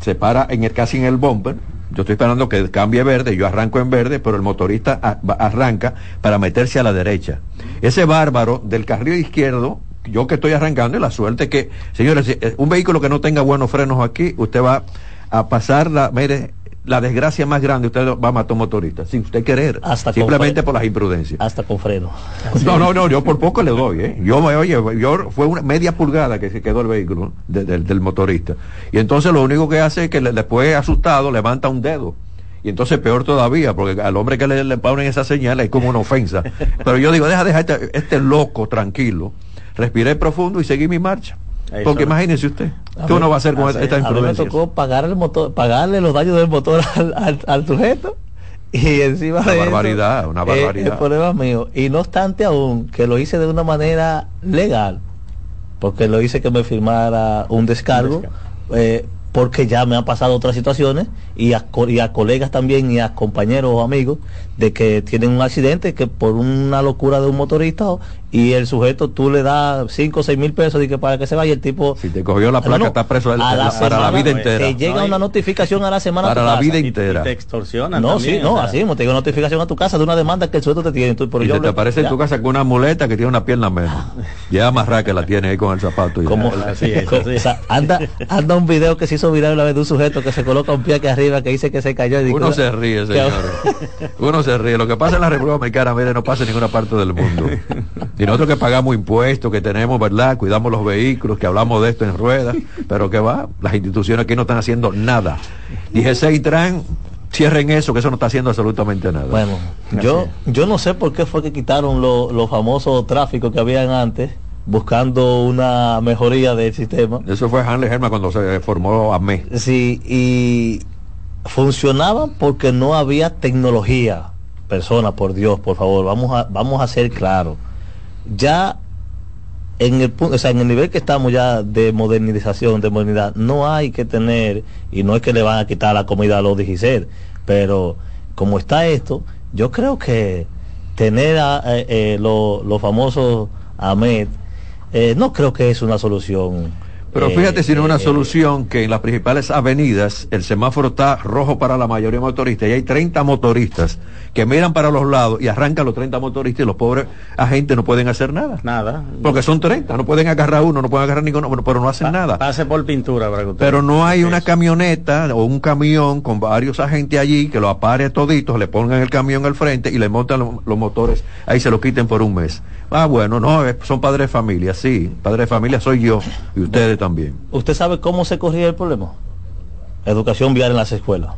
se para en el, casi en el bumper. Yo estoy esperando que cambie verde, yo arranco en verde, pero el motorista arranca para meterse a la derecha. Ese bárbaro del carril izquierdo yo que estoy arrancando y la suerte que, señores, eh, un vehículo que no tenga buenos frenos aquí, usted va a pasar la, mire, la desgracia más grande, usted va a matar un motorista, sin usted querer, hasta simplemente por las imprudencias. Hasta con freno. No, no, no, yo por poco le doy, ¿eh? Yo me oye, yo fue una media pulgada que se quedó el vehículo del motorista. Y entonces lo único que hace es que le, después asustado levanta un dedo. Y entonces peor todavía, porque al hombre que le, le ponen esa señal es como una ofensa. Pero yo digo, deja, deja este, este loco tranquilo respiré profundo y seguí mi marcha. Porque imagínese usted, ¿qué uno va a hacer con esta imprudencia? me tocó pagar el motor, pagarle los daños del motor al, sujeto y encima una barbaridad, una barbaridad. el problema mío. Y no obstante aún que lo hice de una manera legal, porque lo hice que me firmara un descargo, eh, porque ya me han pasado otras situaciones y a, y a colegas también y a compañeros o amigos de que tienen un accidente que por una locura de un motorista y el sujeto tú le das 5 o 6 mil pesos y que para que se vaya el tipo si te cogió la placa está preso para la vida entera. te llega una notificación a la semana para la vida entera y te extorsionan no sí no así te llega una notificación a tu casa de una demanda que el sujeto te tiene y yo te aparece en tu casa con una muleta que tiene una pierna menos. Ya amarra que la tiene ahí con el zapato como así anda anda un video que se hizo viral una vez de un sujeto que se coloca un pie aquí arriba que dice que se cayó y uno se ríe señor. Uno se ríe. Lo que pasa en la República Dominicana mire no pasa en ninguna parte del mundo y nosotros que pagamos impuestos, que tenemos, ¿verdad? Cuidamos los vehículos, que hablamos de esto en ruedas, pero que va, las instituciones aquí no están haciendo nada. Dije, y Tran, cierren eso, que eso no está haciendo absolutamente nada. Bueno, yo, yo no sé por qué fue que quitaron los famosos tráficos que habían antes buscando una mejoría del sistema. Eso fue Hanley Herman cuando se formó AME. Sí, y funcionaban porque no había tecnología. Persona, por Dios, por favor, vamos a, vamos a ser claros ya en el o sea, en el nivel que estamos ya de modernización, de modernidad, no hay que tener, y no es que le van a quitar la comida a los DGC, pero como está esto, yo creo que tener a, eh, eh, los famosos AMED, eh, no creo que es una solución pero fíjate si no es una solución que en las principales avenidas el semáforo está rojo para la mayoría de motoristas y hay 30 motoristas que miran para los lados y arrancan los 30 motoristas y los pobres agentes no pueden hacer nada. Nada. Porque son 30, no pueden agarrar uno, no pueden agarrar ninguno, pero no hacen nada. Pase por pintura para que Pero no hay una camioneta o un camión con varios agentes allí que lo apare toditos, le pongan el camión al frente y le montan los, motores, ahí se lo quiten por un mes. Ah, bueno, no, son padres de familia, sí, padre de familia soy yo y ustedes también. ¿Usted sabe cómo se corría el problema? Educación vial en las escuelas.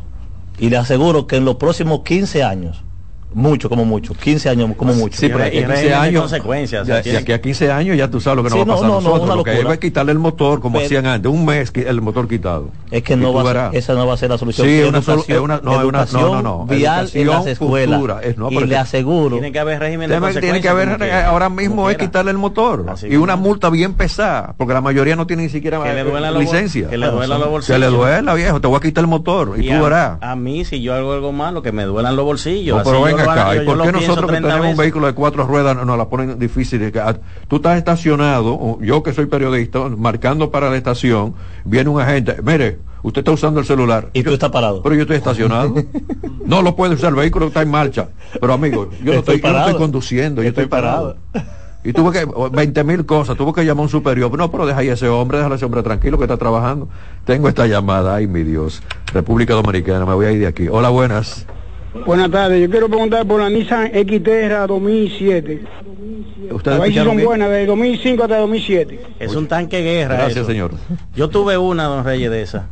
Y le aseguro que en los próximos 15 años mucho, como mucho. 15 años, como mucho. Sí, pero aquí a 15 años. Consecuencias, ya, aquí a 15 años ya tú sabes lo que nos va a pasar a nosotros. lo que es quitarle el motor, como hacían antes. Un mes el motor quitado. Es que no va a, esa no va a ser la solución. Sí, una, es una, no, una, no, no, no. Vial en las escuelas. es, no, y le aseguro. Tiene que haber régimen de Tiene que haber, ahora mismo es quitarle el motor. y una multa bien pesada, porque la mayoría no tiene ni siquiera licencia. Que le duela los bolsillos. Que le duela, viejo. Te voy a quitar el motor. Y tú verás. A mí, si yo hago algo malo, que me duelan los bolsillos. Acá. ¿Y por qué no nosotros que tenemos un vehículo de cuatro ruedas nos la ponen difícil. Ah, tú estás estacionado, yo que soy periodista, marcando para la estación, viene un agente, mire, Usted está usando el celular. Y tú estás parado. Pero yo estoy estacionado. no lo puede usar, el vehículo está en marcha. Pero amigo, yo no estoy, yo no estoy conduciendo, yo estoy, parado. Y tuvo que, 20 mil cosas, tuvo que llamar a un superior. No, pero deja ahí a ese hombre, déjale a ese hombre tranquilo que está trabajando. Tengo esta llamada, ay mi Dios. República Dominicana, me voy a ir de aquí. Hola, buenas. Buenas tardes, yo quiero preguntar por la Nissan Xterra 2007. ¿Ustedes A ver si son bien? buenas, de 2005 hasta 2007. Es un tanque guerra. Gracias, eso. señor. Yo tuve una, don Reyes, de esa.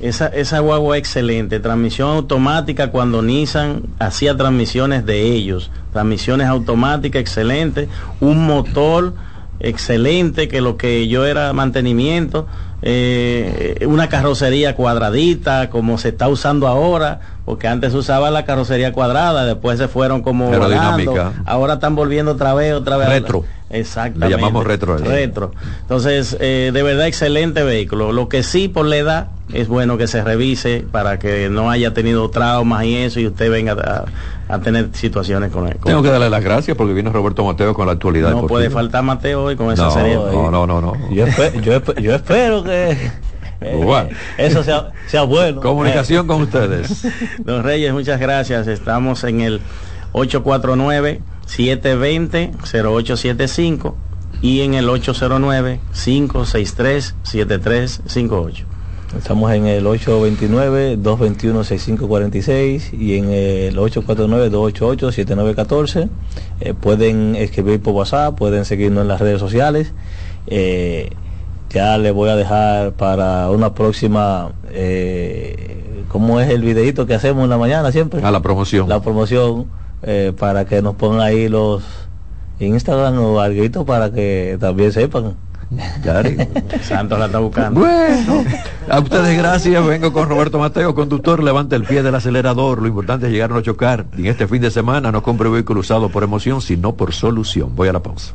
Esa, esa guagua excelente, transmisión automática cuando Nissan hacía transmisiones de ellos, transmisiones automáticas excelentes, un motor excelente que lo que yo era mantenimiento, eh, una carrocería cuadradita como se está usando ahora, porque antes se usaba la carrocería cuadrada, después se fueron como Aerodinámica. volando, ahora están volviendo otra vez, otra vez. a la- Retro. Exactamente. Le llamamos retro a eso. Retro. Entonces, eh, de verdad, excelente vehículo. Lo que sí, por la edad, es bueno que se revise para que no haya tenido traumas y eso y usted venga a, a tener situaciones con él. Tengo que darle las gracias porque vino Roberto Mateo con la actualidad. No puede faltar Mateo hoy con esa No, serie. no, no, no, no. Yo, espe- yo espe- yo espero que eh. eso sea, sea bueno. Comunicación con ustedes. Don Reyes, muchas gracias. Estamos en el 849-720-0875 y en el 809-563-7358. Estamos en el 829-221-6546 y en el 849-288-7914. Eh, pueden escribir por WhatsApp, pueden seguirnos en las redes sociales. Eh, ya les voy a dejar para una próxima, eh, ¿cómo es el videito que hacemos en la mañana siempre? A la promoción. La promoción, eh, para que nos pongan ahí los Instagram o algo para que también sepan. Santos la está buscando. Bueno, a ustedes gracias. Vengo con Roberto Mateo, conductor. Levante el pie del acelerador. Lo importante es llegar a no chocar. Y en este fin de semana no compre vehículo usado por emoción, sino por solución. Voy a la pausa.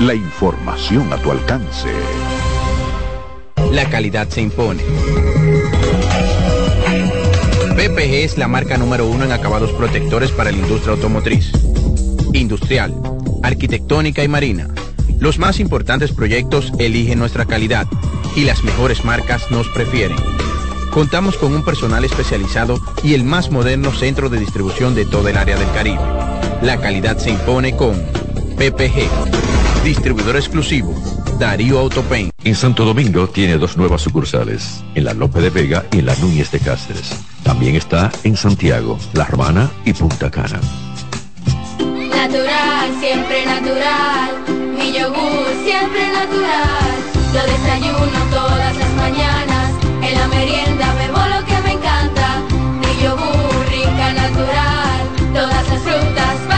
La información a tu alcance. La calidad se impone. PPG es la marca número uno en acabados protectores para la industria automotriz, industrial, arquitectónica y marina. Los más importantes proyectos eligen nuestra calidad y las mejores marcas nos prefieren. Contamos con un personal especializado y el más moderno centro de distribución de toda el área del Caribe. La calidad se impone con PPG, distribuidor exclusivo, Darío Autopain. En Santo Domingo tiene dos nuevas sucursales, en la Lope de Vega y en la Núñez de Cáceres. También está en Santiago, La Romana y Punta Cana. Natural, siempre natural. Mi yogur, siempre natural. Lo desayuno todas las mañanas. En la merienda bebo lo que me encanta. Mi yogur, rica, natural. Todas las frutas.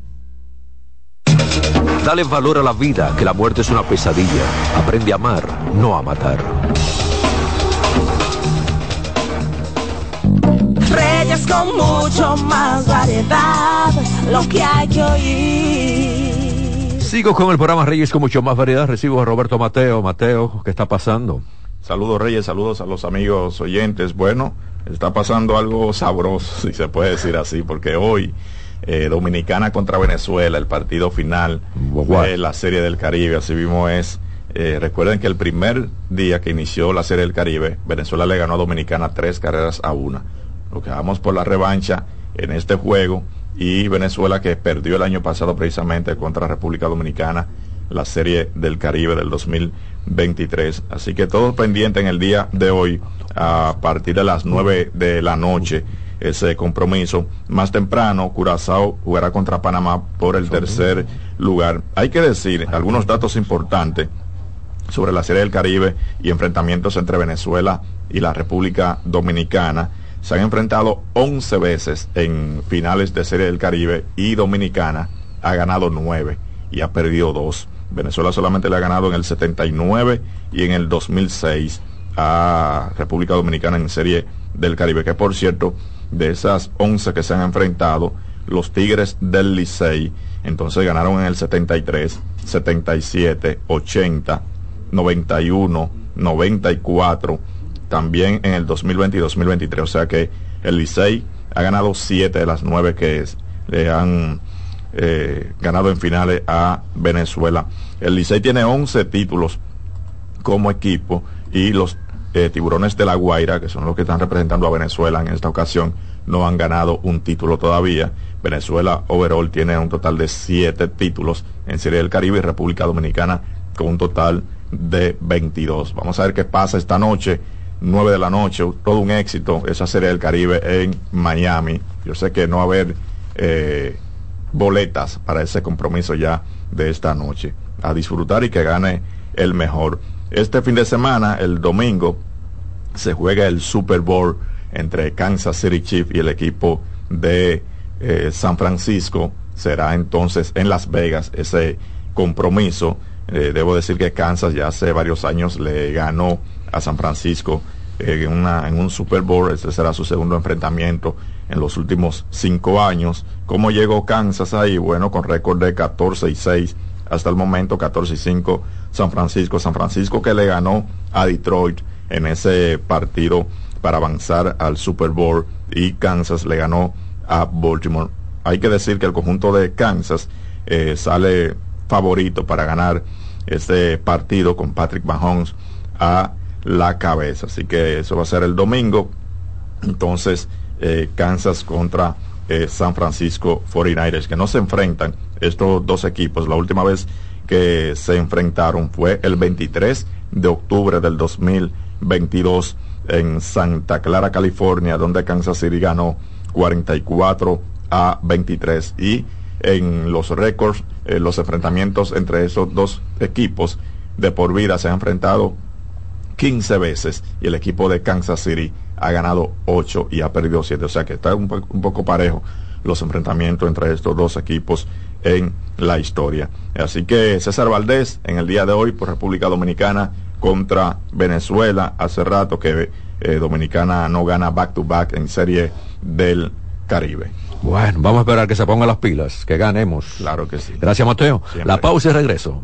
Dale valor a la vida, que la muerte es una pesadilla. Aprende a amar, no a matar. Reyes con mucho más variedad, lo que hay que oír. Sigo con el programa Reyes con mucho más variedad. Recibo a Roberto Mateo. Mateo, ¿qué está pasando? Saludos Reyes, saludos a los amigos oyentes. Bueno, está pasando algo sabroso, si se puede decir así, porque hoy eh, Dominicana contra Venezuela, el partido final de la Serie del Caribe, así mismo es. Eh, recuerden que el primer día que inició la Serie del Caribe, Venezuela le ganó a Dominicana tres carreras a una. Lo que vamos por la revancha en este juego y Venezuela que perdió el año pasado precisamente contra República Dominicana la Serie del Caribe del 2023. Así que todo pendiente en el día de hoy a partir de las 9 de la noche ese compromiso. Más temprano, Curazao jugará contra Panamá por el tercer lugar. Hay que decir algunos datos importantes sobre la Serie del Caribe y enfrentamientos entre Venezuela y la República Dominicana. Se han enfrentado 11 veces en finales de Serie del Caribe y Dominicana ha ganado 9 y ha perdido 2. Venezuela solamente le ha ganado en el 79 y en el 2006 a República Dominicana en Serie del Caribe, que por cierto, de esas 11 que se han enfrentado, los Tigres del Licey, entonces ganaron en el 73, 77, 80, 91, 94, también en el 2020 y 2023. O sea que el Licey ha ganado 7 de las 9 que le han eh, ganado en finales a Venezuela. El Licey tiene 11 títulos como equipo y los eh, tiburones de la Guaira, que son los que están representando a Venezuela en esta ocasión, no han ganado un título todavía. Venezuela overall tiene un total de 7 títulos en Serie del Caribe y República Dominicana con un total de 22. Vamos a ver qué pasa esta noche. 9 de la noche, todo un éxito esa Serie del Caribe en Miami. Yo sé que no va a haber eh, boletas para ese compromiso ya de esta noche. A disfrutar y que gane el mejor. Este fin de semana, el domingo, se juega el Super Bowl entre Kansas City Chiefs y el equipo de eh, San Francisco. Será entonces en Las Vegas ese compromiso. Eh, debo decir que Kansas ya hace varios años le ganó a San Francisco eh, en, en un Super Bowl. Este será su segundo enfrentamiento en los últimos cinco años. ¿Cómo llegó Kansas ahí? Bueno, con récord de 14 y 6 hasta el momento, 14 y 5 San Francisco. San Francisco que le ganó a Detroit en ese partido para avanzar al Super Bowl y Kansas le ganó a Baltimore. Hay que decir que el conjunto de Kansas eh, sale favorito para ganar este partido con Patrick Mahomes a la cabeza. Así que eso va a ser el domingo. Entonces, eh, Kansas contra eh, San Francisco 49ers, que no se enfrentan estos dos equipos. La última vez que se enfrentaron fue el 23 de octubre del 2022 en Santa Clara, California, donde Kansas City ganó 44 a 23 y en los récords, eh, los enfrentamientos entre esos dos equipos de por vida se han enfrentado 15 veces y el equipo de Kansas City ha ganado 8 y ha perdido 7. O sea que está un, poco parejo los enfrentamientos entre estos dos equipos en la historia. Así que César Valdés en el día de hoy por República Dominicana contra Venezuela. Hace rato que eh, Dominicana no gana back to back en serie del Caribe. Bueno, vamos a esperar que se pongan las pilas, que ganemos. Claro que sí. Gracias, Mateo. La pausa y regreso.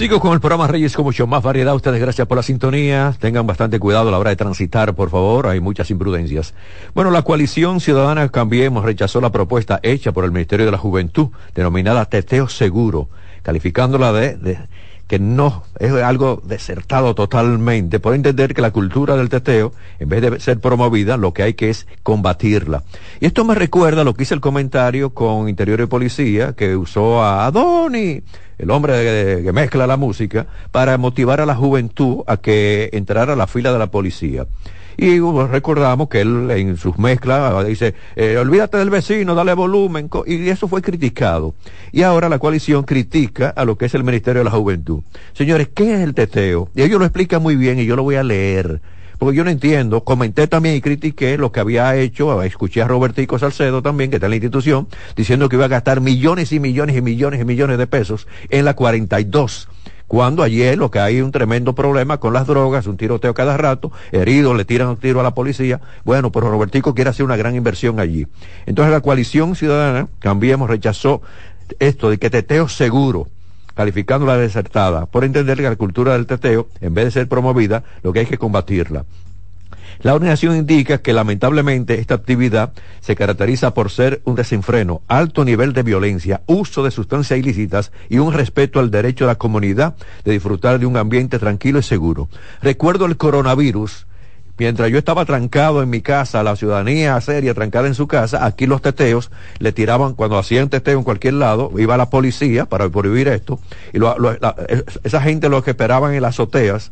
Sigo con el programa Reyes con mucho más variedad. Ustedes gracias por la sintonía. Tengan bastante cuidado a la hora de transitar, por favor. Hay muchas imprudencias. Bueno, la coalición ciudadana Cambiemos rechazó la propuesta hecha por el Ministerio de la Juventud, denominada Teteo Seguro, calificándola de, de que no es algo desertado totalmente, por entender que la cultura del teteo, en vez de ser promovida, lo que hay que es combatirla. Y esto me recuerda lo que hice el comentario con Interior y Policía, que usó a Adoni, el hombre que mezcla la música, para motivar a la juventud a que entrara a la fila de la policía. Y recordamos que él en sus mezclas dice, eh, olvídate del vecino, dale volumen, y eso fue criticado. Y ahora la coalición critica a lo que es el Ministerio de la Juventud. Señores, ¿qué es el teteo? Y ellos lo explican muy bien y yo lo voy a leer. Porque yo no entiendo, comenté también y critiqué lo que había hecho, escuché a Robertico Salcedo también, que está en la institución, diciendo que iba a gastar millones y millones y millones y millones de pesos en la 42 cuando ayer lo que hay un tremendo problema con las drogas, un tiroteo cada rato, heridos, le tiran un tiro a la policía. Bueno, pero Robertico quiere hacer una gran inversión allí. Entonces la coalición ciudadana, Cambiemos, rechazó esto de que teteo seguro, calificando la desertada, por entender que la cultura del teteo, en vez de ser promovida, lo que hay que combatirla. La organización indica que lamentablemente esta actividad se caracteriza por ser un desenfreno, alto nivel de violencia, uso de sustancias ilícitas y un respeto al derecho de la comunidad de disfrutar de un ambiente tranquilo y seguro. Recuerdo el coronavirus, mientras yo estaba trancado en mi casa, la ciudadanía seria trancada en su casa, aquí los teteos le tiraban, cuando hacían teteo en cualquier lado, iba la policía para prohibir esto, y esa gente lo que esperaban en las azoteas,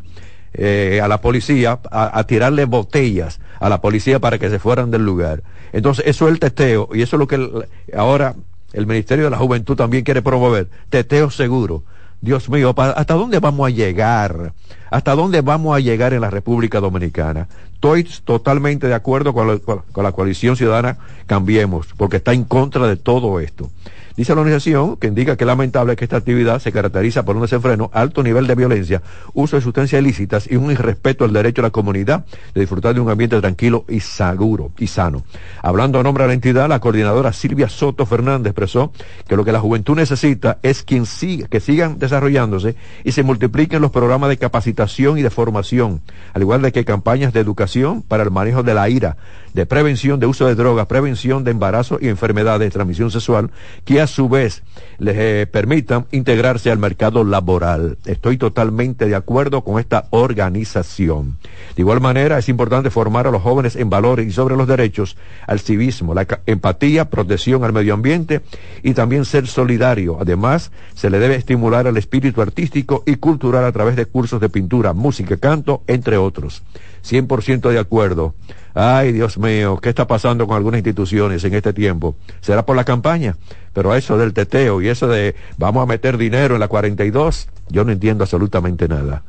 eh, a la policía a, tirarle botellas a la policía para que se fueran del lugar. Entonces, eso es el teteo y eso es lo que ahora el Ministerio de la Juventud también quiere promover, teteo seguro. Dios mío, ¿hasta dónde vamos a llegar? ¿Hasta dónde vamos a llegar en la República Dominicana? Estoy totalmente de acuerdo con con la coalición ciudadana Cambiemos, porque está en contra de todo esto. Dice la organización que indica que es lamentable que esta actividad se caracteriza por un desenfreno, alto nivel de violencia, uso de sustancias ilícitas y un irrespeto al derecho de la comunidad de disfrutar de un ambiente tranquilo y seguro y sano. Hablando a nombre de la entidad, la coordinadora Silvia Soto Fernández expresó que lo que la juventud necesita es quien siga, que sigan desarrollándose y se multipliquen los programas de capacitación y de formación, al igual de que campañas de educación para el manejo de la ira, de prevención de uso de drogas, prevención de embarazo y enfermedades de transmisión sexual, que su vez les eh, permitan integrarse al mercado laboral. Estoy totalmente de acuerdo con esta organización. De igual manera, es importante formar a los jóvenes en valores y sobre los derechos, al civismo, la empatía, protección al medio ambiente y también ser solidario. Además, se le debe estimular al espíritu artístico y cultural a través de cursos de pintura, música, canto, entre otros. 100% de acuerdo. Ay, Dios mío, ¿qué está pasando con algunas instituciones en este tiempo? ¿Será por la campaña? Pero eso del teteo y eso de vamos a meter dinero en la 42, yo no entiendo absolutamente nada.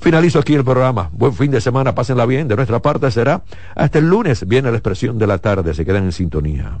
Finalizo aquí el programa. Buen fin de semana, pásenla bien. De nuestra parte será hasta el lunes. Viene la expresión de la tarde. Se quedan en sintonía.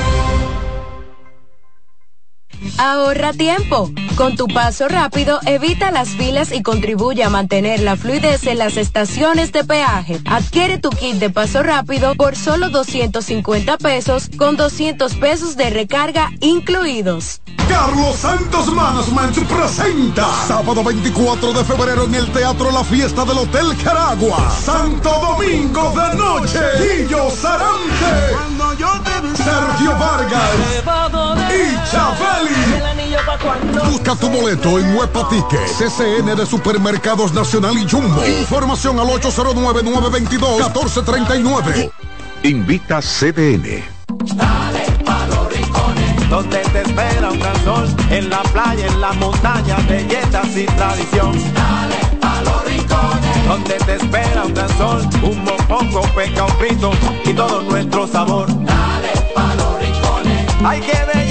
Ahorra tiempo. Con tu paso rápido, evita las filas y contribuye a mantener la fluidez en las estaciones de peaje. Adquiere tu kit de paso rápido por solo 250 pesos con 200 pesos de recarga incluidos. Carlos Santos Management presenta sábado 24 de febrero en el Teatro La Fiesta del Hotel Caragua. Santo Domingo de Noche. Guillo Sarante. Sergio Vargas. Y Chabeli. Busca tu boleto en Huepa Ticket. CCN de Supermercados Nacional y Jumbo. Información al 809-922-1439. Invita CDN. Dale pa' los rincones, donde te espera un gran sol, en la playa, en la montaña, belletas y tradición. Dale pa' los rincones, donde te espera un gran sol, un mopongo, peca, un frito y todo nuestro sabor. Dale pa' los rincones, hay que bella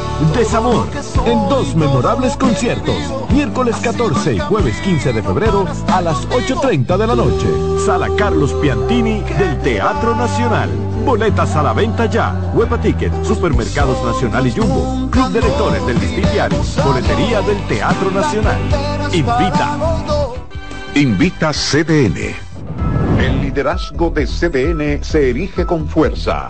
Desamor, en dos memorables conciertos, miércoles 14 y jueves 15 de febrero a las 8.30 de la noche. Sala Carlos Piantini del Teatro Nacional. Boletas a la venta ya. Huepa Ticket, Supermercados Nacional y Jumbo. Club de Lectores del Distillario. Boletería del Teatro Nacional. Invita. Invita CDN. El liderazgo de CDN se erige con fuerza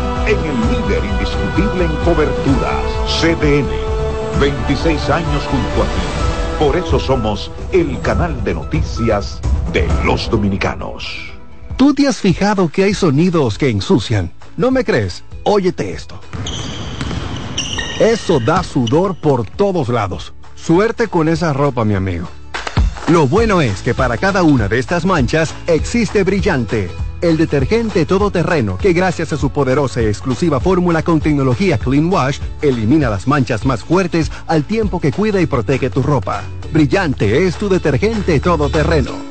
en el líder indiscutible en coberturas, CDN. 26 años junto a ti. Por eso somos el canal de noticias de los dominicanos. ¿Tú te has fijado que hay sonidos que ensucian? ¿No me crees? Óyete esto. Eso da sudor por todos lados. Suerte con esa ropa, mi amigo. Lo bueno es que para cada una de estas manchas existe brillante el detergente todoterreno que gracias a su poderosa y exclusiva fórmula con tecnología Clean Wash elimina las manchas más fuertes al tiempo que cuida y protege tu ropa. Brillante es tu detergente todoterreno.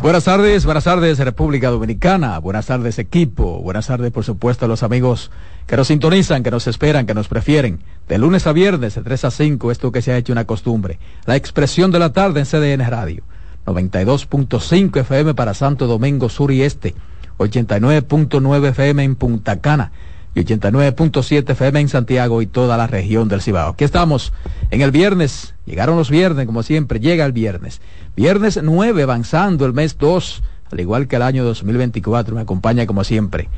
Buenas tardes, buenas tardes República Dominicana, buenas tardes equipo, buenas tardes por supuesto a los amigos que nos sintonizan, que nos esperan, que nos prefieren. De lunes a viernes, de 3 a 5, esto que se ha hecho una costumbre. La expresión de la tarde en CDN Radio. 92.5 FM para Santo Domingo Sur y Este. 89.9 FM en Punta Cana y 89.7 FM en Santiago y toda la región del Cibao. Aquí estamos en el viernes, llegaron los viernes como siempre, llega el viernes. Viernes 9 avanzando el mes 2, al igual que el año 2024, me acompaña como siempre.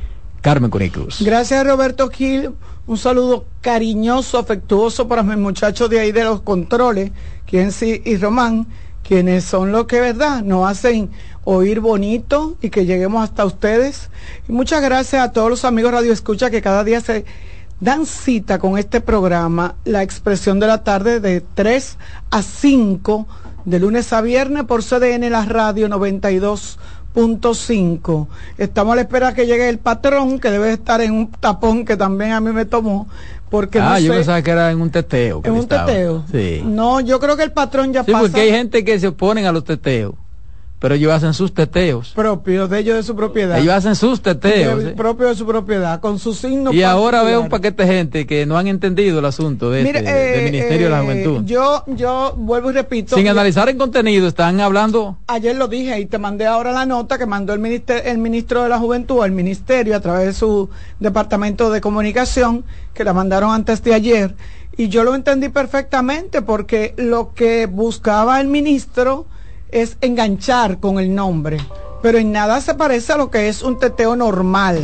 Carmen Cunicruz. Gracias Roberto Gil, un saludo cariñoso, afectuoso para mis muchachos de ahí de los controles, sí y Román, quienes son los que, ¿verdad?, nos hacen oír bonito y que lleguemos hasta ustedes. Y muchas gracias a todos los amigos Radio Escucha que cada día se dan cita con este programa, La Expresión de la Tarde, de 3 a 5, de lunes a viernes por CDN, la radio 92.5. Estamos a la espera que llegue el patrón, que debe estar en un tapón que también a mí me tomó. Porque ah, no yo sé, pensaba que era en un teteo. que en un estaba. teteo. Sí. No, yo creo que el patrón ya Sí, pasa porque hay gente que se oponen a los teteos, pero ellos hacen sus teteos. propio de ellos de su propiedad. Ellos hacen sus teteos. ¿sí? propio de su propiedad, con su signo Y ahora veo un paquete de gente que no han entendido el asunto de Mire, este- del eh, Ministerio de la eh, Juventud. Yo, yo vuelvo y repito. Sin yo- analizar en contenido, están hablando Ayer lo dije y te mandé ahora la nota que mandó el, minister- el ministro de la Juventud al ministerio a través de su departamento de comunicación, que la mandaron antes de ayer. Y yo lo entendí perfectamente porque lo que buscaba el ministro es enganchar con el nombre. Pero en nada se parece a lo que es un teteo normal.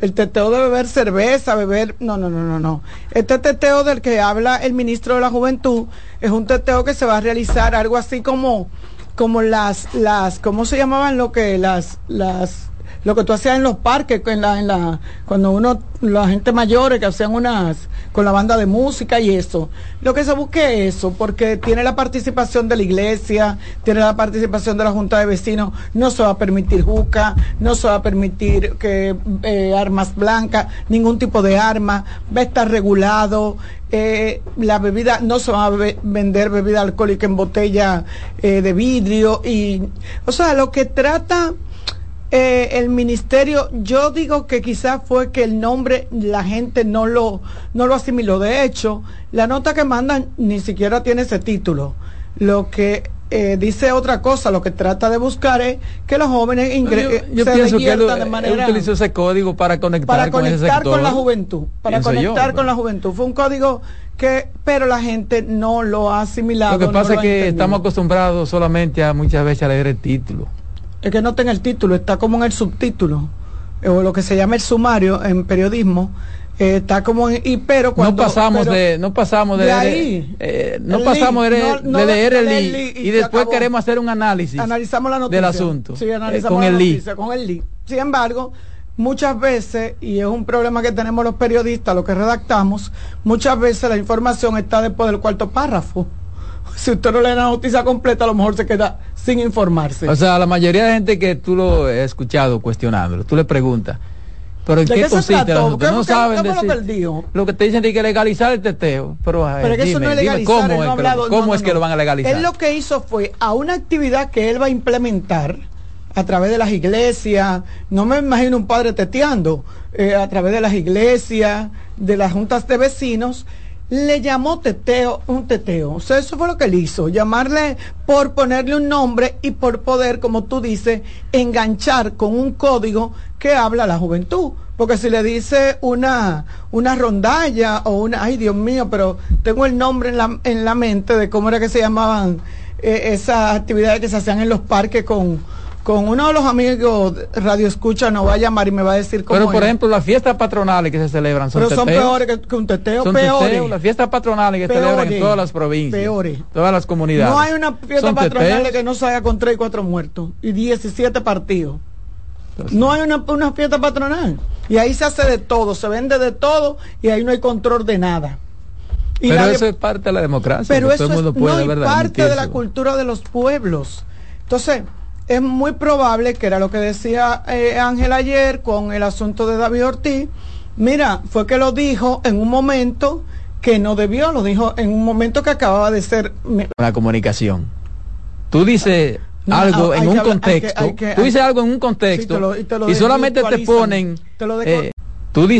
El teteo de beber cerveza, beber... No, no, no, no, no. Este teteo del que habla el ministro de la Juventud es un teteo que se va a realizar algo así como como las las cómo se llamaban lo que las las lo que tú hacías en los parques en la en la cuando uno la gente mayores que hacían unas con la banda de música y eso. Lo que se busque es eso porque tiene la participación de la iglesia tiene la participación de la junta de vecinos. No se va a permitir juca no se va a permitir que eh, armas blancas ningún tipo de arma. Va a estar regulado. Eh, la bebida no se va a vender bebida alcohólica en botella eh, de vidrio y o sea lo que trata eh, el ministerio yo digo que quizás fue que el nombre la gente no lo no lo asimiló de hecho la nota que mandan ni siquiera tiene ese título lo que eh, dice otra cosa lo que trata de buscar es que los jóvenes ingre- yo, eh, yo se pienso que él, de él manera utilizó ese código para conectar para con ese conectar sector. con la juventud, para yo, conectar con la juventud. Fue un código que, pero la gente no lo ha asimilado. Lo que pasa es que entendido. estamos acostumbrados solamente a muchas veces a leer el título. Es que no tenga el título, está como en el subtítulo, eh, o lo que se llama el sumario en periodismo, eh, está como en, y pero cuando no pasamos pero de no pasamos de, ahí, eh, no pasamos de, link, no- de leer de el link y después acabó. queremos hacer un análisis analizamos la noticia del asunto Sí, eh, analizamos con la el noticia, con el link. Sin embargo, muchas veces, y es un problema que tenemos los periodistas, los que redactamos, muchas veces la información está después del cuarto párrafo. Si usted no lee la noticia completa, a lo mejor se queda sin informarse. O sea, la mayoría de gente que tú lo has escuchado cuestionándolo, tú le preguntas, pero ¿en ¿De qué, qué consiste No qué- saben qué lo decir. que? Lo que te dicen es que legalizar el teteo, pero, Pero que eso no es dime legalizar, cómo, no es, pero ¿cómo no, es que lo van a legalizar. Él lo que hizo fue a una actividad que él va a implementar a través de las iglesias, no me imagino un padre teteando, eh, a través de las iglesias, de las juntas de vecinos, le llamó teteo, un teteo. O sea, eso fue lo que él hizo, llamarle por ponerle un nombre y por poder, como tú dices, enganchar con un código que habla la juventud. Porque si le dice una, una rondalla o una, ay Dios mío, pero tengo el nombre en la, en la mente de cómo era que se llamaban eh, esas actividades que se hacían en los parques con, con uno de los amigos Radio Escucha nos va a llamar y me va a decir cómo Pero por es. ejemplo, las fiestas patronales que se celebran son Pero son teteos. peores que, que un teteo, Son peores. teteos, las fiestas patronales que se celebran en todas las provincias, Peores. todas las comunidades. No hay una fiesta patronal teteos. que no salga con 3 y 4 muertos y 17 partidos. No hay una, una fiesta patronal. Y ahí se hace de todo, se vende de todo y ahí no hay control de nada. Y Pero nadie- eso es parte de la democracia. pero eso todo el es puede, no, y ¿verdad? parte de la cultura de los pueblos. Entonces, es muy probable que era lo que decía eh, Ángel ayer con el asunto de David Ortiz. Mira, fue que lo dijo en un momento que no debió, lo dijo en un momento que acababa de ser la comunicación. Tú dices No, algo en un contexto, tú dices algo en un contexto y solamente te ponen Te lo eh,